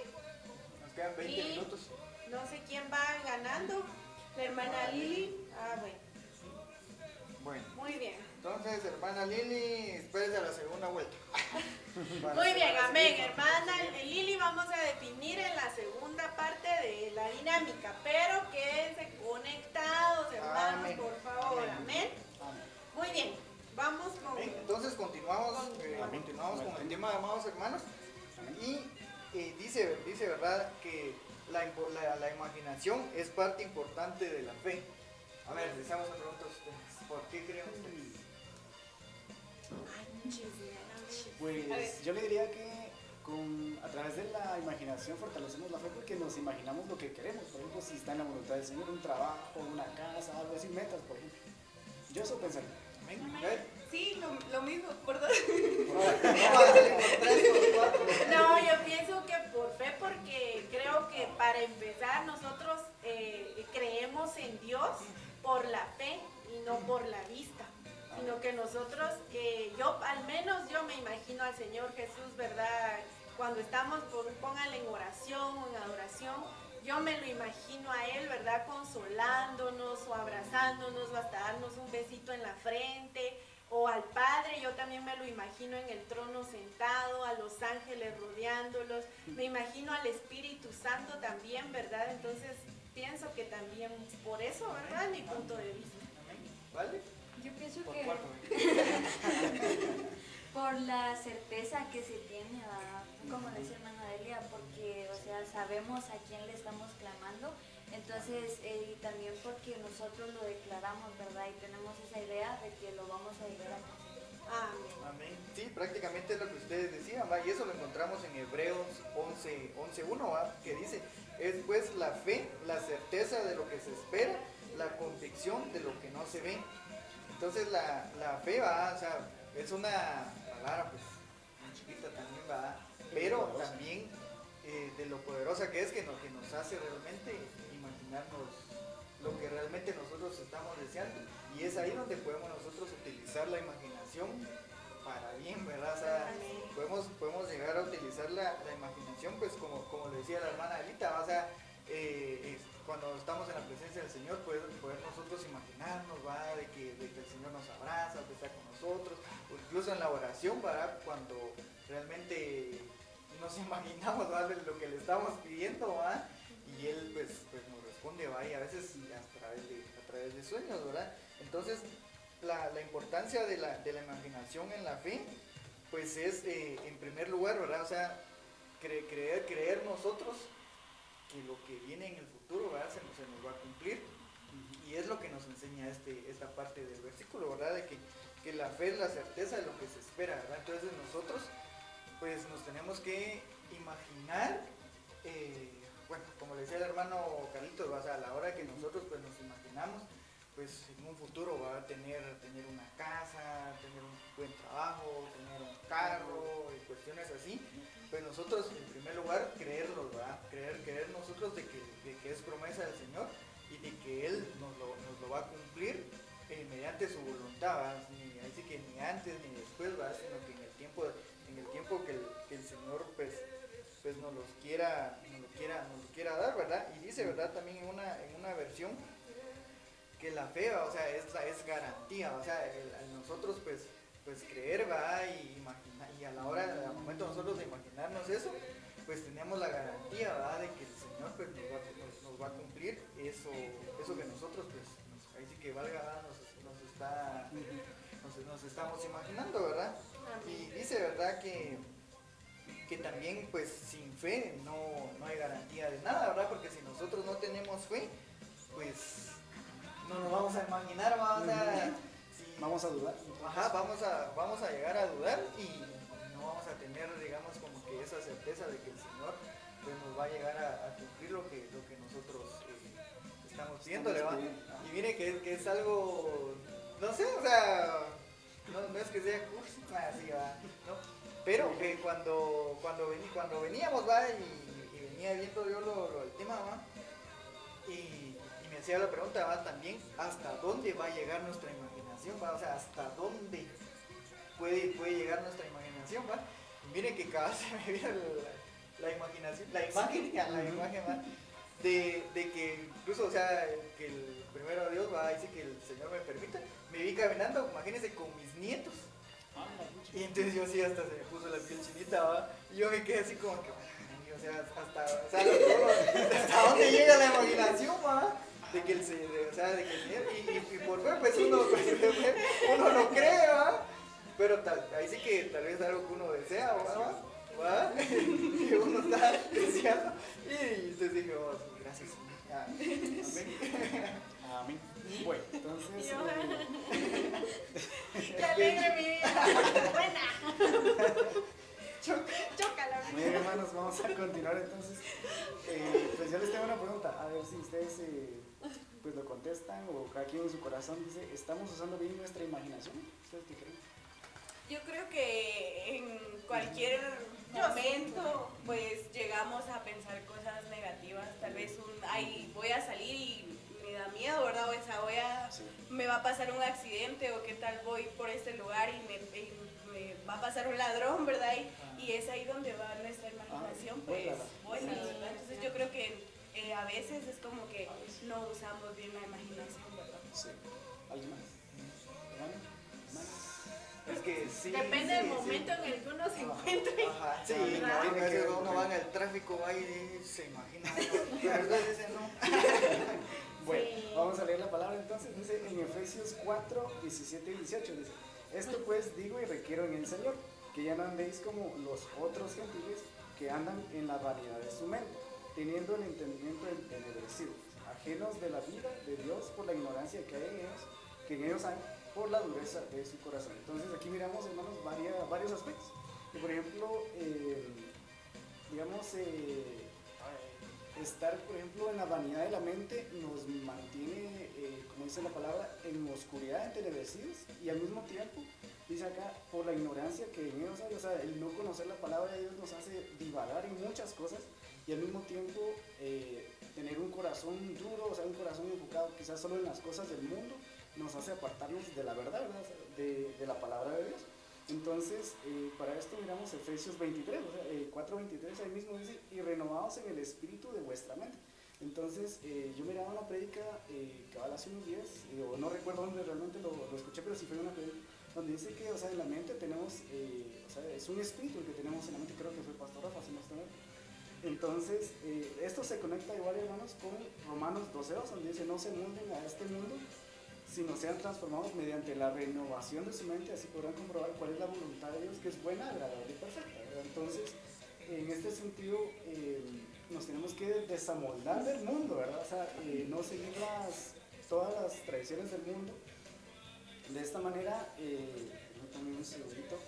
Nos quedan 20 Y- minutos. No sé quién va ganando. La hermana Lili. Ah, bueno. Bueno, Muy bien. entonces, hermana Lili, espérese a la segunda vuelta. Muy bien, la amén. Hermana Lili, vamos a definir en la segunda parte de la dinámica. Pero quédense conectados, hermanos, Amén. por favor. Amén. Amén. Muy bien. Vamos con. Entonces continuamos, Con- eh, continuamos con el tema, amados hermanos. Y eh, dice, dice, ¿verdad?, que la, la, la imaginación es parte importante de la fe. A ver, les hago una pregunta a ustedes. ¿Por qué chisme, A ver. Pues yo le diría que con, a través de la imaginación fortalecemos la fe porque nos imaginamos lo que queremos. Por ejemplo, si está en la voluntad del Señor, un trabajo, una casa, algo así, metas, por ejemplo. Yo eso pensaría. Amén. Amén. A ver. Sí, lo, lo mismo, por cuatro. No, yo pienso que por fe, porque creo que para empezar nosotros eh, creemos en Dios por la fe y no por la vista, sino que nosotros, eh, yo al menos yo me imagino al Señor Jesús, ¿verdad? Cuando estamos, pónganle en oración o en adoración, yo me lo imagino a Él, ¿verdad? Consolándonos o abrazándonos o hasta darnos un besito en la frente o al Padre, yo también me lo imagino en el trono sentado, a los ángeles rodeándolos, me imagino al Espíritu Santo también, ¿verdad? Entonces pienso que también por eso, ¿verdad? Mi punto de vista. ¿Vale? Yo pienso Por que cuatro. por la certeza que se tiene, ¿verdad? como decía hermana Delia, porque, o sea, sabemos a quién le estamos clamando, entonces, eh, y también porque nosotros lo declaramos, ¿verdad? Y tenemos esa idea de que lo vamos a llegar a conseguir. Amén. Amén. Sí, prácticamente es lo que ustedes decían, ¿va? y eso lo encontramos en Hebreos 11, 11.1, ¿va? que dice, es pues la fe, la certeza de lo que se espera, la convicción de lo que no se ve. Entonces la, la fe, ¿va? O sea, es una palabra pues muy chiquita también, ¿va? pero también eh, de lo poderosa que es que nos, que nos hace realmente imaginarnos lo que realmente nosotros estamos deseando. Y es ahí donde podemos nosotros utilizar la imaginación para bien, ¿verdad? O sea, Amén. podemos, podemos llegar a utilizar la, la imaginación, pues como, como le decía la hermana Elita, ¿va? o sea, eh, cuando estamos en la presencia del Señor, poder, poder nosotros imaginarnos, ¿va? De, que, el Señor nos abraza, que está con nosotros, o incluso en la oración, ¿verdad? Cuando realmente nos imaginamos ¿va? de lo que le estamos pidiendo, ¿va? y Él pues, pues nos responde, ¿va? y a veces a través de, a través de sueños, ¿verdad? Entonces, la, la importancia de la, de la imaginación en la fe, pues es eh, en primer lugar, ¿verdad? O sea, cre- creer, creer nosotros que lo que viene en el futuro, ¿verdad? Se, nos- se nos va a cumplir. Y es lo que nos enseña este, esta parte del versículo, ¿verdad? De que, que la fe es la certeza de lo que se espera, ¿verdad? Entonces nosotros, pues nos tenemos que imaginar, eh, bueno, como le decía el hermano Carlitos, sea, a la hora que nosotros pues nos imaginamos, pues en un futuro va a tener, tener una casa, tener un buen trabajo, tener un carro y cuestiones así, pues nosotros en primer lugar creerlo, ¿verdad? Creer, creer nosotros de que, de que es promesa del Señor y de que Él nos lo, nos lo va a cumplir eh, mediante su voluntad, ¿verdad? Ni, así que ni antes ni después, ¿verdad? Sino que en el tiempo, en el tiempo que el, Señor pues, pues nos los quiera, nos lo quiera, nos lo quiera dar, ¿verdad? Y dice, ¿verdad? También en una, en una versión que la fe, ¿va? o sea, es, es garantía, o sea, el nosotros pues, pues creer, va, y imaginar, y a la hora, al momento nosotros de imaginarnos eso, pues tenemos la garantía, va, de que el Señor pues nos va, nos- nos va a cumplir eso, eso que nosotros pues, nos- ahí sí que valga, ¿verdad? nos, nos está, nos, nos estamos imaginando, ¿verdad? Y dice, ¿verdad? Que, que también pues sin fe no, no hay garantía de nada, ¿verdad? Porque si nosotros no tenemos fe, pues no nos vamos a imaginar, vamos a... si- Vamos a dudar. Ajá, vamos a, vamos a llegar a dudar y no vamos a tener, digamos, como que esa certeza de que el Señor pues, nos va a llegar a, a cumplir lo que, lo que nosotros eh, estamos pidiendo. Y mire que, que es algo, no sé, o sea, no, no es que sea cursi, así va, ¿no? Pero que cuando, cuando, vení, cuando veníamos, va, y, y venía viendo yo lo, lo del tema, va, y, y me hacía la pregunta, va, también, ¿hasta dónde va a llegar nuestra imaginación, va? O sea, ¿hasta dónde? puede, puede llegar nuestra imaginación, ¿va? Miren que cada vez se me viene la, la imaginación, la imagen, la imagen, ¿va? De, de, que incluso, o sea, que el primero Dios va, dice que el Señor me permita, me vi caminando, imagínense, con mis nietos. Y entonces yo sí hasta se me puso la piel chinita, ¿va? Y yo me quedé así como que, o sea, hasta, o sea, hasta dónde llega la imaginación, ¿va? De que el Señor, o sea, de que el Señor, y, y, por ver, pues uno, pues, uno lo cree, ¿va? Pero tal, ahí sí que tal vez algo que uno desea, ¿va? ¿Va? que uno está deseando. Y dije, oh, gracias. Amén. Amén. Bueno, entonces. ¡Qué alegre mi vida! ¡Buena! Chócala. Muy bien, hermanos, vamos a continuar entonces. Eh, pues yo les tengo una pregunta, a ver si ustedes eh, pues lo contestan o cada quien en su corazón dice, ¿estamos usando bien nuestra imaginación? ¿Ustedes qué creen? Yo creo que en cualquier momento pues llegamos a pensar cosas negativas, tal vez un, ay, voy a salir y me da miedo, ¿verdad? O sea, voy a, Sí. me va a pasar un accidente o qué tal voy por este lugar y me, y me va a pasar un ladrón, ¿verdad? Y, y es ahí donde va nuestra imaginación, Ah, pues, Sí. ¿verdad? Entonces yo creo que eh, a veces es como que no usamos bien la imaginación, ¿verdad? Sí. ¿Alguien más? Es que sí. Depende sí, del sí. momento en el que uno se encuentre. Ajá, sí, Sí, no, que veces uno va en el tráfico, va y se imagina, pero a veces dice no. Bueno, Sí. vamos a leer la palabra entonces. Dice en Efesios 4, 17 y 18. Dice, esto pues digo y requiero en el Señor, que ya no andéis como los otros gentiles que andan en la vanidad de su mente, teniendo el entendimiento entenebrecido, ajenos de la vida de Dios por la ignorancia que hay en ellos, que en ellos hay por la dureza de su corazón. Entonces aquí miramos, hermanos, varia- varios aspectos. Y por ejemplo, digamos, eh, estar, por ejemplo, en la vanidad de la mente nos mantiene, eh, como dice la palabra, en oscuridad, entenebrecidos, y al mismo tiempo, dice acá, por la ignorancia que en ellos hay, o sea, el no conocer la palabra de Dios nos hace divagar en muchas cosas, y al mismo tiempo eh, tener un corazón duro, o sea, un corazón enfocado quizás solo en las cosas del mundo, nos hace apartarnos de la verdad. De, la palabra de Dios. Entonces, eh, para esto miramos Efesios 23, o sea, eh, 4.23, ahí mismo dice, y renovados en el espíritu de vuestra mente. Entonces, eh, yo miraba una prédica eh, cabal hace unos días, o no recuerdo dónde realmente lo, escuché, pero sí fue una prédica, donde dice que, o sea, en la mente tenemos, eh, o sea, es un espíritu el que tenemos en la mente, creo que fue Pastor Rafa, si no. Entonces, eh, esto se conecta igual, hermanos, con Romanos 12.2, donde dice, no se molden a este mundo, sino sean transformados mediante la renovación de su mente, así podrán comprobar cuál es la voluntad de Dios, que es buena, agradable y perfecta. Entonces, en este sentido, eh, nos tenemos que desamoldar del mundo, ¿verdad? O sea, eh, no seguir las, todas las tradiciones del mundo. De esta manera, también un segundito,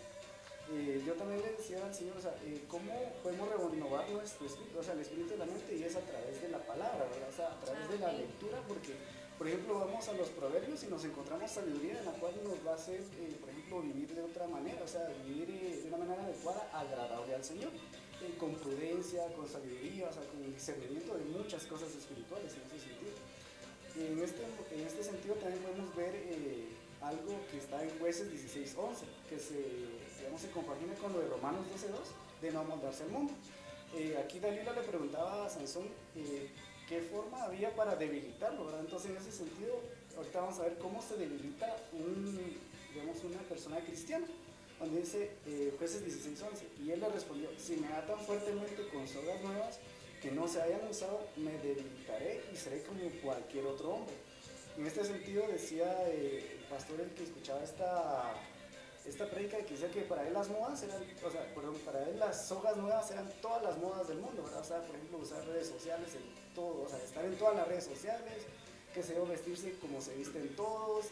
eh, yo también le decía al Señor, o sea, eh, ¿cómo podemos renovar nuestro espíritu? O sea, el espíritu de la mente y es a través de la palabra, ¿verdad? O sea, a través de la lectura, porque, por ejemplo, vamos a los proverbios y nos encontramos sabiduría en la cual nos va a hacer, eh, por ejemplo, vivir de otra manera, o sea, vivir de una manera adecuada, agradable al Señor, con prudencia, con sabiduría, o sea, con discernimiento de muchas cosas espirituales en ese sentido. En este, en este sentido también podemos ver algo que está en jueces 16.11, que se, digamos, se compagina con lo de Romanos 12.2, de no amoldarse al mundo. Eh, aquí Dalila le preguntaba a Sansón eh, qué forma había para debilitarlo, ¿verdad? Entonces en ese sentido, ahorita vamos a ver cómo se debilita un, digamos, una persona cristiana, donde dice eh, jueces 16.11, y él le respondió, si me atan fuertemente con sogas nuevas, que no se hayan usado, me debilitaré y seré como cualquier otro hombre. En este sentido decía eh, el pastor el que escuchaba esta, esta prédica que decía que para él las modas eran, o sea, perdón, para él las sogas nuevas eran todas las modas del mundo, ¿verdad? O sea, por ejemplo, usar redes sociales, en todo, o sea, estar en todas las redes sociales, que se vestirse como se visten todos,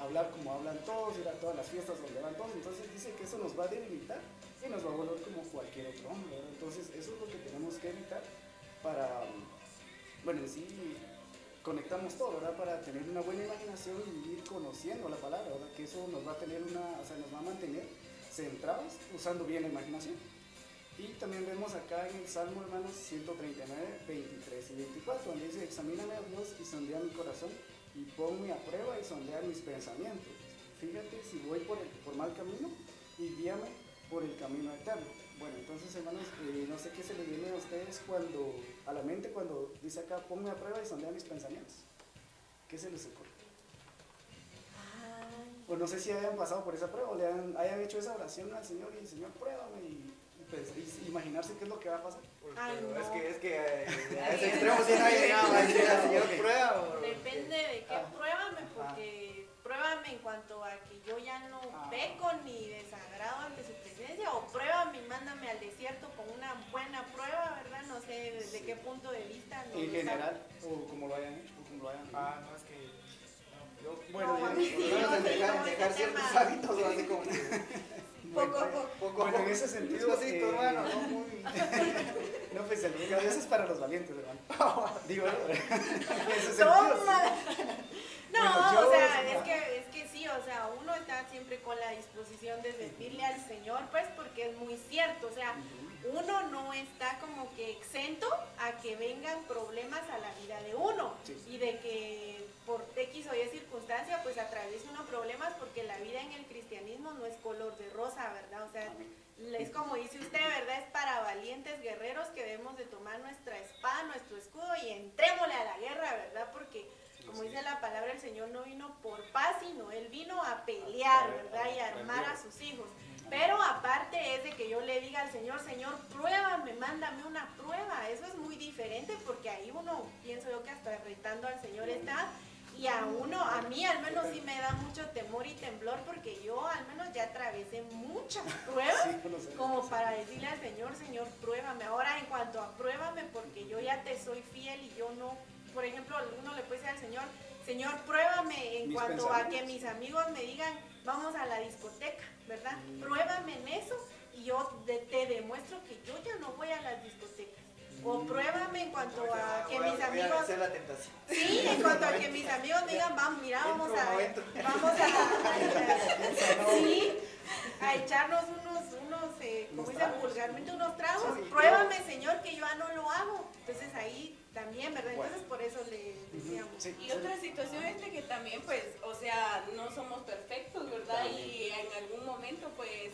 hablar como hablan todos, ir a todas las fiestas donde van todos. Entonces dice que eso nos va a debilitar y nos va a volver como cualquier otro hombre, ¿verdad? Entonces eso es lo que tenemos que evitar para, bueno, en sí conectamos todo, ¿verdad? Para tener una buena imaginación y vivir conociendo la palabra, ¿verdad? Que eso nos va a tener una, o sea, nos va a mantener centrados usando bien la imaginación. Y también vemos acá en el Salmo, hermanos, 139, 23 y 24, donde dice, examíname, oh Dios, y sondea mi corazón, y ponme a prueba y sondea mis pensamientos. fíjate si voy por, el, por mal camino y guíame por el camino eterno. Bueno, entonces hermanos, eh, no sé qué se les viene a ustedes cuando, a la mente cuando dice acá, ponme a prueba y sondea mis pensamientos. ¿Qué se les ocurre? O no sé si hayan pasado por esa prueba o le han, hayan hecho esa oración al Señor y Señor, pruébame y, pues, y imaginarse qué es lo que va a pasar. Ay, Pero no. es que, es que eh, a ese extremo sí no hay llegado. al Señor, prueba. o- Depende de qué Ah. pruébame, porque pruébame en cuanto a que yo ya no Ah. peco ni desagrado ante su presencia, o pruébame y mándame al desierto con una buena prueba, ¿verdad? No sé desde Sí. qué punto de vista. no En general, o como lo hayan hecho, o como lo hayan Ah, no, es que. Yo, Bueno, No, sí, en dejar, en dejar ciertos tema. hábitos o así como Poco a poco. Bueno, en ese sentido, Despacito, eh, hermano, no muy. No, pues el a veces es para los valientes, hermano. Digo, en ese sentido. Toma. No, Bueno, yo- o sea, es que, es que sí, o sea, uno está siempre con la disposición de servirle al Señor, pues porque es muy cierto, o sea, uno no está como que exento a que vengan problemas a la vida de uno Sí. y de que por X o Y circunstancia pues atraviese uno problemas porque la vida en el cristianismo no es color de rosa, ¿verdad? O sea, es como dice usted, ¿verdad? Es para valientes guerreros que debemos de tomar nuestra espada, nuestro escudo y entrémosle a la guerra, ¿verdad? Porque como dice la palabra, el Señor no vino por paz, sino Él vino a pelear, ¿verdad? Y a armar a sus hijos. Pero aparte es de que yo le diga al Señor, Señor, pruébame, mándame una prueba. Eso es muy diferente porque ahí uno, pienso yo que hasta retando al Señor está. Y a uno, a mí al menos sí me da mucho temor y temblor porque yo al menos ya atravesé muchas pruebas Sí, como para decirle al Señor, Señor, pruébame. Ahora, en cuanto a pruébame, porque yo ya te soy fiel y yo no, por ejemplo, uno le puede decir al Señor, Señor, pruébame en Mis cuanto a que mis amigos me digan, vamos a la discoteca, ¿verdad? Pruébame en eso y yo de- te demuestro que yo ya no voy a las discotecas. O Mm. pruébame en cuanto a que Voy a- mis voy a amigos... vencer la tentación. Sí, en cuanto a que mis amigos digan, vamos, mira, vamos a, vamos a, sí, a echarnos unos, unos, eh, como dicen vulgarmente, unos tragos. Pruébame, Señor, que yo ya no lo hago. Entonces ahí también, ¿verdad? Bueno. Entonces por eso le decíamos. Sí, Y otra situación es de que también, pues, o sea, no somos perfectos, ¿verdad? Y en algún momento, pues,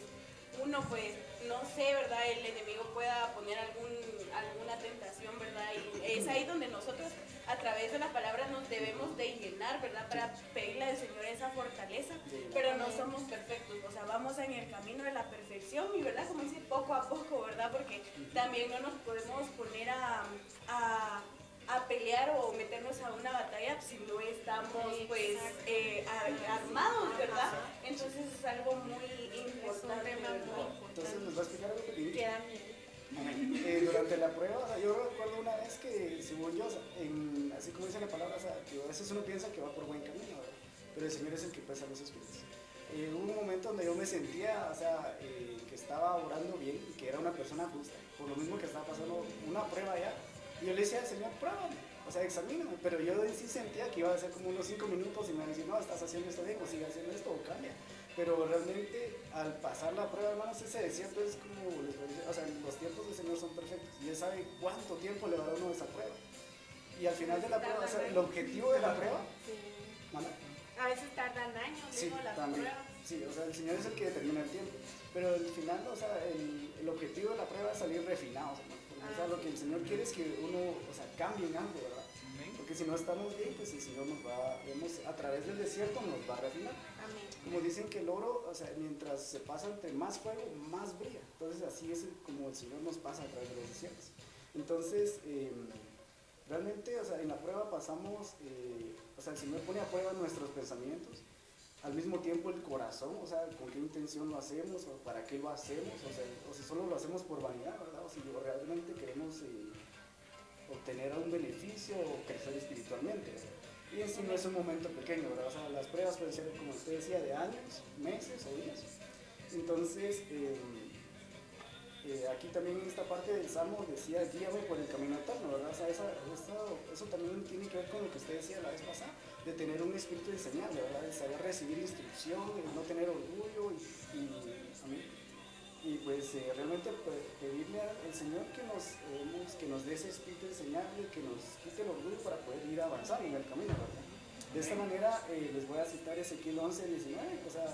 uno, pues, no sé, ¿verdad? El enemigo pueda poner algún, alguna tentación, ¿verdad? Y es ahí donde nosotros, a través de la palabra, nos debemos de llenar, ¿verdad? Para pedirle al Señor esa fortaleza, pero no somos perfectos, o sea, vamos en el camino de la perfección y, ¿verdad? Como dice, poco a poco, ¿verdad? Porque también no nos podemos poner a, a, a pelear o meternos a una batalla si no estamos, pues, eh, armados, ¿verdad? Entonces es algo muy importante, Entonces importante. voy a explicar algo pequeñito. Eh, durante la prueba, o sea, yo recuerdo una vez que, según yo, así como dice la palabra, o sea, que a veces uno piensa que va por buen camino, ¿verdad? pero el Señor es el que pesa los espíritus. Eh, hubo un momento donde yo me sentía, o sea, eh, que estaba orando bien y que era una persona justa, por lo mismo que estaba pasando una prueba ya. Y yo le decía al Señor, pruébame, o sea, examíname, pero yo sí sentía que iba a ser como unos cinco minutos y me iba a decir, no, estás haciendo esto bien, o sigue haciendo esto, o cambia. Pero realmente al pasar la prueba, hermanos, ese desierto es como, les decir, o sea, los tiempos del Señor son perfectos y Él sabe cuánto tiempo le va a dar uno esa prueba. Y al final de la prueba, o sea, el objetivo de la prueba, Sí. A veces tardan años, Sí, digo, las también. pruebas. Sí, o sea, el Señor es el que determina el tiempo. Pero al final, o sea, el, el objetivo de la prueba es salir refinados, o sea, lo que el Señor quiere es que uno, o sea, cambie en algo, ¿verdad? Porque si no estamos bien, pues el Señor nos va, a través del desierto nos va a refinar. Amén. Como dicen que el oro, o sea, mientras se pasa entre más fuego, más brilla. Entonces así es como el Señor nos pasa a través de los desiertos. Entonces, eh, realmente, o sea, en la prueba pasamos, eh, o sea, el Señor pone a prueba nuestros pensamientos, al mismo tiempo el corazón, o sea, con qué intención lo hacemos, o para qué lo hacemos, o sea, o si solo lo hacemos por vanidad, ¿verdad? O si realmente queremos eh, obtener algún beneficio o crecer espiritualmente. Y en sí no es un momento pequeño, ¿verdad? Las pruebas pueden ser, como usted decía, de años, meses o días. Entonces, eh, eh, aquí también en esta parte del Salmo decía, guíame por el camino eterno, ¿verdad? O sea, esa- eso también tiene que ver con lo que usted decía la vez pasada, de tener un espíritu de ¿verdad? De saber recibir instrucción, de no tener orgullo y. Y pues eh, realmente pues, pedirle al Señor que nos, eh, que nos dé ese espíritu y que nos quite el orgullo para poder ir avanzando en el camino, ¿verdad? De esta manera eh, les voy a citar Ezequiel 11, 19, o sea,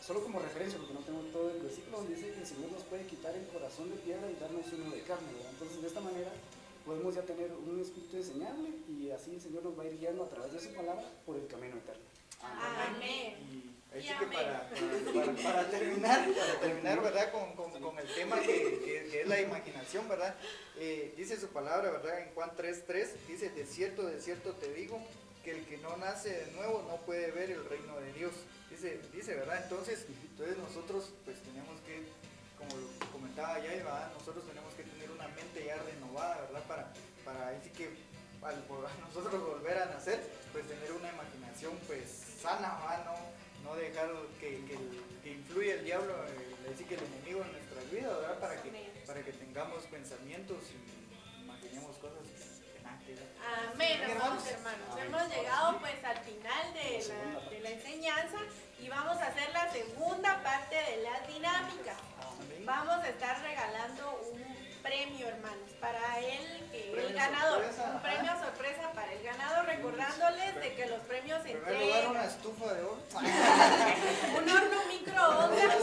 solo como referencia, porque no tengo todo el versículo, donde dice que el Señor nos puede quitar el corazón de piedra y darnos uno de carne, ¿verdad? Entonces, de esta manera podemos ya tener un espíritu enseñable y así el Señor nos va a ir guiando a través de su palabra por el camino eterno. Amén. Y ahí Y sí que para, para- para terminar, para terminar, ¿verdad? Con, con- con el tema que, que- que es la imaginación, ¿verdad? Eh, dice su palabra, ¿verdad? En Juan 3.3, dice, de cierto, de cierto te digo, que el que no nace de nuevo no puede ver el reino de Dios. Dice, dice ¿verdad? Entonces, entonces nosotros pues tenemos que, como lo comentaba ya, ¿verdad? Nosotros tenemos que tener una mente ya renovada, ¿verdad? Para, para ahí sí que al nosotros volver a nacer, pues tener una imaginación pues sana, ¿verdad? No, no dejar que, que, que influya el diablo, el, así que el enemigo en nuestras vidas, ¿verdad? Para que, para que tengamos pensamientos y imaginemos cosas que nada que. Amén, hermanos. hermanos. Amén. Hemos llegado pues al final de la, de la enseñanza y vamos a hacer la segunda parte de las dinámicas. Amén. Vamos a estar regalando un premio, hermanos, para el, que, el ganador. sorpresa, un ajá. premio sorpresa para el ganador, recordándoles de que los premios se En primer lugar, una entregan. estufa de oro. Un horno microondas.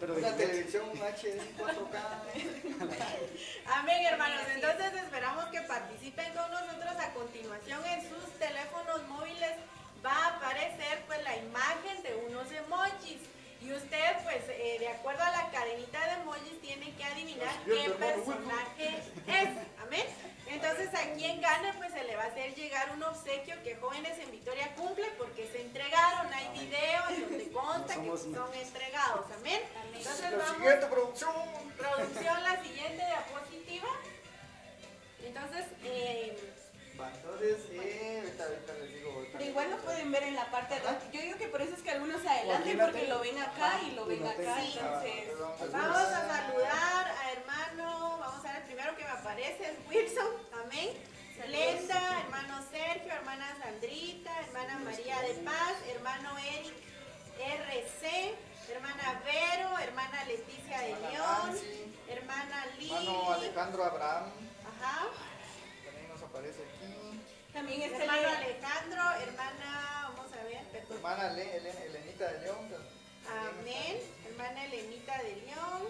Pero de una televisión HD 4K. Amén, hermanos. Entonces esperamos que participen con nosotros. A continuación, en sus teléfonos móviles va a aparecer pues la imagen de unos emojis. Y usted, pues, eh, de acuerdo a la cadenita de emojis, tiene que adivinar qué personaje es. Amén. Entonces, a quien gane, pues se le va a hacer llegar un obsequio que jóvenes en Victoria cumple porque se entregaron. Hay video en donde consta que son entregados. Amén. Entonces, La vamos. siguiente producción. Producción, la siguiente diapositiva. Entonces, eh, Va, entonces, eh, ahorita, ahorita les digo. ahorita Pero igual lo pueden ver en la parte de atrás. Yo digo que por eso es que algunos se adelantan porque tengo. lo ven acá y lo ven acá. Entonces, Ah, vamos a saludar a hermano, vamos a ver el primero que me aparece, es Wilson, amén. Lenda, hermano Sergio, hermana Sandrita, hermana María de Paz, hermano Eric RC, hermana Vero, hermana Leticia de León, hermana Lili, Hermano Alejandro Abraham. ajá, También nos aparece. También está hermano Alejandro, hermana, vamos a ver, perdón. Hermana Elenita de León. Amén. Hermana Elenita de León.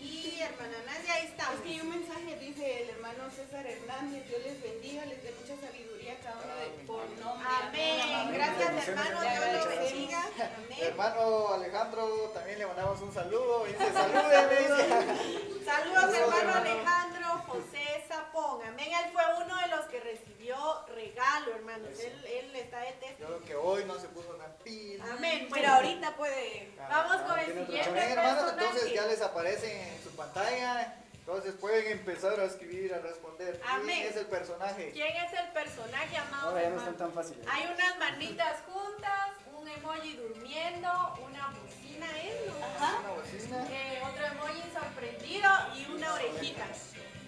Y hermana Nadia, ahí estamos. Es que hay un mensaje, dice el hermano César Hernández, Dios les bendiga, les dé mucha sabiduría a cada uno de, por nombre. Amén. Gracias, hermano. Dios lo bendiga. Amén. Hermano Alejandro, también le mandamos un saludo. Dice, salúdeme. Saludos, hermano Alejandro José Zapón. Amén. Él fue uno de los que recibió regalo, hermanos. Él, él está de testigo. Yo creo que hoy no se puso una pila. Amén. Pero ahorita puede. Vamos con el tiene otro siguiente Amén, hermanos, entonces ya les aparece en su pantalla. Entonces pueden empezar a escribir, a responder. Amén. ¿Quién es el personaje? ¿Quién es el personaje, amado Ahora ya no están tan fáciles. Hay unas manitas juntas, un emoji durmiendo, una bocina, ¿eh? ¿No? Ajá. Una bocina. Eh, otro emoji sorprendido y una orejita.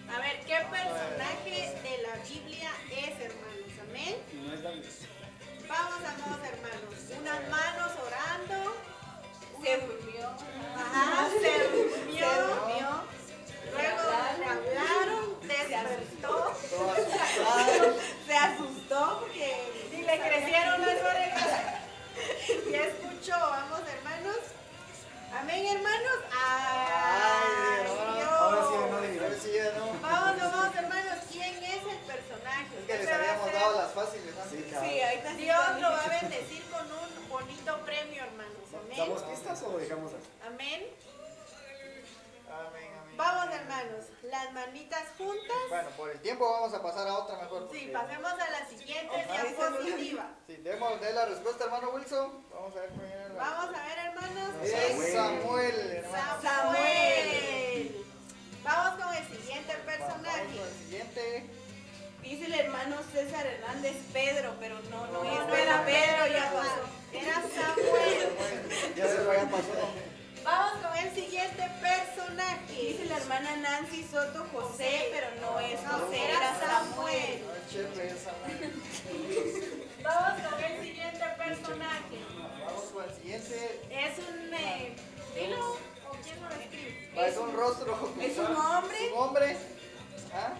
A ver, ¿qué personaje de la Biblia es, hermanos? Amén. No es David. Vamos, amados hermanos. Unas manos orando. Se durmió. Ajá, se durmió. Durmió. Luego le hablaron, despertó. Se asustó porque. Y le crecieron las orejas. Y escuchó, vamos hermanos. Amén, hermanos. Ay. Ahora sí, no. Vamos, vamos, hermanos. ¿Quién es el personaje? Es que les habíamos dado las fáciles. Sí, Sí, claro. Dios lo va a bendecir con un bonito premio, hermanos. Amén. ¿Damos pistas o dejamos así? Amén. Amén, amén. Vamos, hermanos. Las manitas juntas. Bueno, por el tiempo vamos a pasar a otra mejor. Sí, pasemos a la siguiente Ajá. diapositiva. Sí, demos de la respuesta, hermano Wilson. Vamos a ver cómo viene la Vamos a ver, hermanos. Es Samuel, hermano. Samuel. Vamos con el siguiente Vamos personaje. con el siguiente. Dice el hermano César Hernández Pedro, pero no, no, No, es. no Era Pedro, ya pasó. Era Samuel. Ya se fue, ya pasó. Vamos con el siguiente personaje. Dice la hermana Nancy Soto José, pero no es José, era era Samuel. Vamos con el siguiente personaje. Vamos con el siguiente. Es un. Eh, ¿Dilo? ¿O quién lo escribe? Es un rostro. Es un hombre. Un hombre. ¿Ah?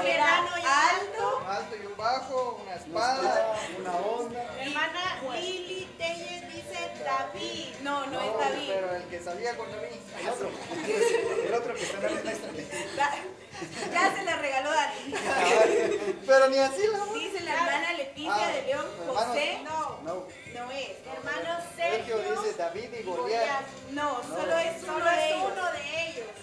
Hermano, alto. Un alto y un bajo, una espada, una onda. Hermana Lili Telles dice David. No, no, es David. Pero el que salía con David. El otro. El otro que está en la lista. Ya se la regaló Dani. Pero ni así la Dice la hermana Leticia de León ah, José. No. No. es. Hermano Sergio. dice David y Goliat. No, solo es uno de ellos.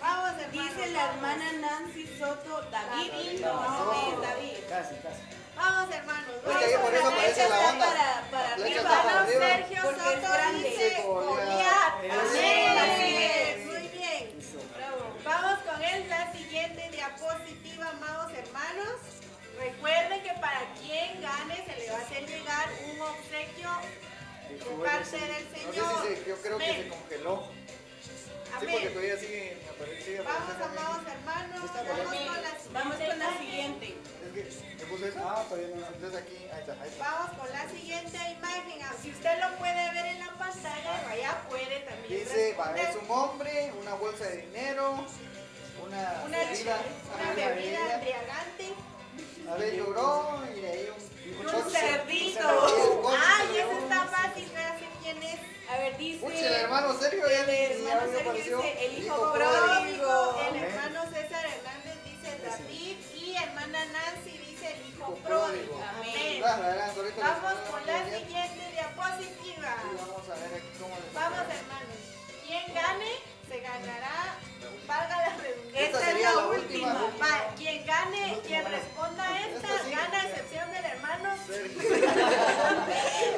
Vamos. Dice la hermana Nancy Soto, David. David, No, no, David. Casi, casi. Vamos, hermanos. Que ahí por eso Vamos, la está onda. para- para arriba. Hermano. Sergio Soto dice Goliat. Amén. Muy bien. Bravo. Vamos con él, la siguiente diapositiva, amados hermanos. Recuerden que para quien gane se le va a hacer llegar un obsequio de parte del No Señor. sé si se, yo creo que se congeló. Sí, porque todavía Vamos, apareciendo a mí. amados hermanos. Vamos con la Vamos con la siguiente. siguiente. Es que, ¿me puso eso? Ah, todavía no. Entonces aquí, ahí está, ahí está. Vamos con la siguiente imagen. Si usted lo puede ver en la pantalla, allá puede también Dice, es un hombre, una bolsa de dinero, una, Una bebida, una bebida embriagante. A ver, lloró y de ahí un, Un coche. cerdito. Un coche Ay, eso está fácil, gracias quién es. A ver, dice. Pucha, el hermano Sergio El hermano Sergio apareció. dice, el hijo pródigo. El hermano César Hernández dice David y hermana Nancy dice el hijo Hijo pródigo. Amén. Vamos con la siguiente diapositiva. Sí, Vamos a ver aquí cómo les Vamos hermanos. Quien gane se ganará, valga la redundancia. Esta Esta es la la última. última. Va, quien gane, Última, quien bueno. responda a esta, Esta sí. gana a excepción del hermano.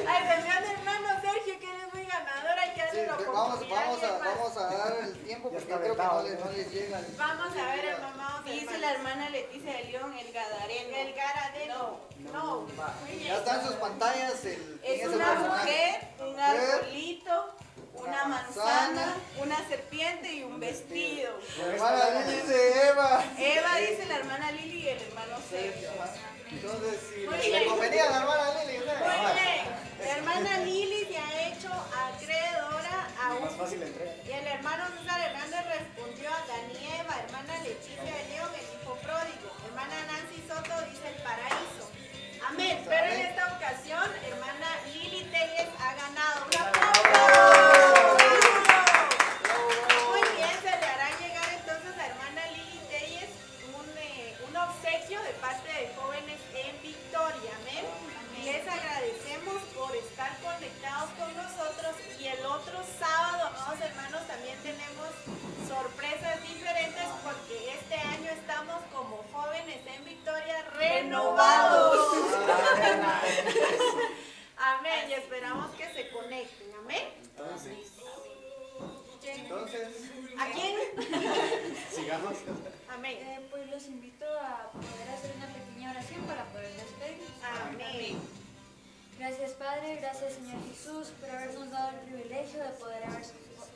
A excepción del hermano Sergio, que es muy ganador, hay que Sí, darle la vamos, oportunidad. vamos, a, alguien más. vamos a dar el tiempo porque creo que no les, ¿no? no les llega. el- Vamos a ver, hermanos. Dice la hermana Leticia de León, el gadareno. El Garadeno. No. Muy bien. Ya están en sus pantallas el Es el una mujer, un arbolito, una manzana, una serpiente y un vestido. La hermana Lili dice Eva. Eva dice la hermana Lili y el hermano Sergio. Entonces, si Muy le bien. convenía a la hermana Lili, ¿no? Muy bien. La hermana Lili se ha hecho acreedora a Más un. Y el hermano César Hernández respondió a Danieva, hermana Leticia de León, el hijo pródigo. Hermana Nancy Soto dice el paraíso. Amén. Pero en esta ocasión, hermana Lili Telles ha ganado. Sábado, amados hermanos, también tenemos sorpresas diferentes porque este año estamos como jóvenes en Victoria renovados. Amén. Y esperamos que se conecten. Amén. Entonces, Entonces, ¿A quién? sigamos. Amén. Eh, pues los invito a poder hacer una pequeña oración para poder despedirnos. Amén. Gracias Padre, gracias Señor Jesús por habernos dado el privilegio de poder haber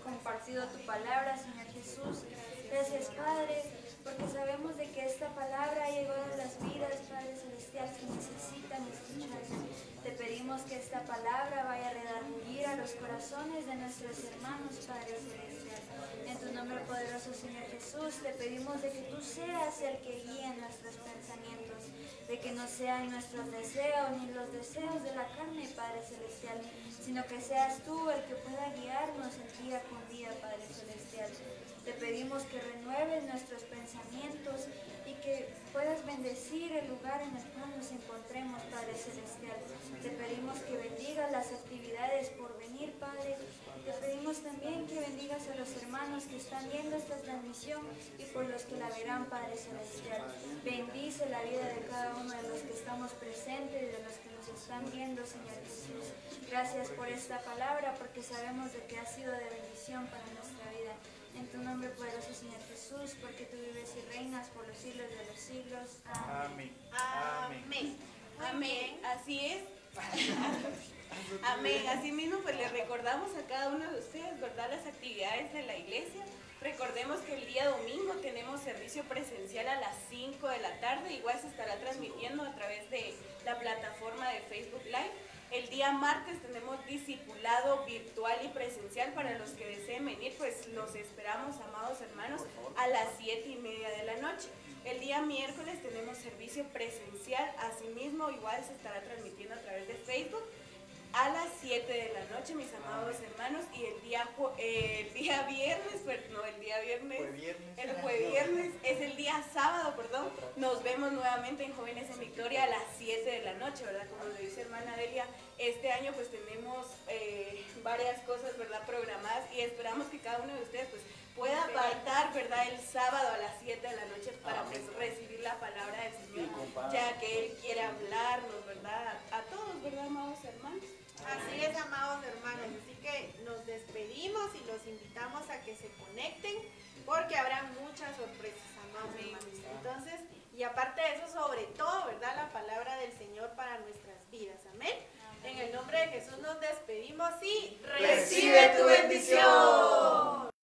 compartido tu palabra, Señor Jesús. Gracias Padre, porque sabemos de que esta palabra llegado a las vidas, Padre Celestial, que necesitan escuchar. Te pedimos que esta palabra vaya a redarguir a los corazones de nuestros hermanos, Padre Celestial. En tu nombre poderoso, Señor Jesús, te pedimos de que tú seas el que guíe nuestros pensamientos, de que no sean nuestros deseos ni los deseos de la carne, Padre Celestial, sino que seas tú el que pueda guiarnos el día con día, Padre Celestial. Te pedimos que renueves nuestros pensamientos y que puedas bendecir el lugar en el cual nos encontremos, Padre Celestial. Te pedimos que bendigas las actividades por venir, Padre. Te pedimos también que bendigas a los que están viendo esta transmisión y por los que la verán, Padre Celestial. Bendice la vida de cada uno de los que estamos presentes y de los que nos están viendo, Señor Jesús. Gracias por esta palabra, porque sabemos de que ha sido de bendición para nuestra vida. En tu nombre poderoso, Señor Jesús, porque tú vives y reinas por los siglos de los siglos. Amén. Amén. Amén. Amén, así es. Amén. Asimismo, pues les recordamos a cada uno de ustedes, ¿verdad? Las actividades de la iglesia. Recordemos que el día domingo tenemos servicio presencial a las 5 de la tarde. Igual se estará transmitiendo a través de la plataforma de Facebook Live. El día martes tenemos discipulado virtual y presencial para los que deseen venir, pues los esperamos, amados hermanos, a las 7 y media de la noche. El día miércoles tenemos servicio presencial, asimismo igual se estará transmitiendo a través de Facebook a las 7 de la noche, mis amados hermanos, y el día, el día viernes, per- no, el día viernes, el fue viernes, es el día sábado, perdón, nos vemos nuevamente en Jóvenes en Victoria a las 7 de la noche, ¿verdad? Como lo dice hermana Delia, este año pues tenemos eh, varias cosas, ¿verdad? Programadas y esperamos que cada uno de ustedes pues pueda apartar, ¿verdad? El sábado a las 7 de la noche para pues recibir la palabra del Señor, ya que Él quiere hablarnos, ¿verdad? A todos, ¿verdad, amados hermanos? Así es, amados hermanos. Así que nos despedimos y los invitamos a que se conecten porque habrá muchas sorpresas, amados hermanos. Entonces, y aparte de eso, sobre todo, ¿verdad? La palabra del Señor para nuestras vidas. Amén. En el nombre de Jesús nos despedimos y Recibe tu bendición.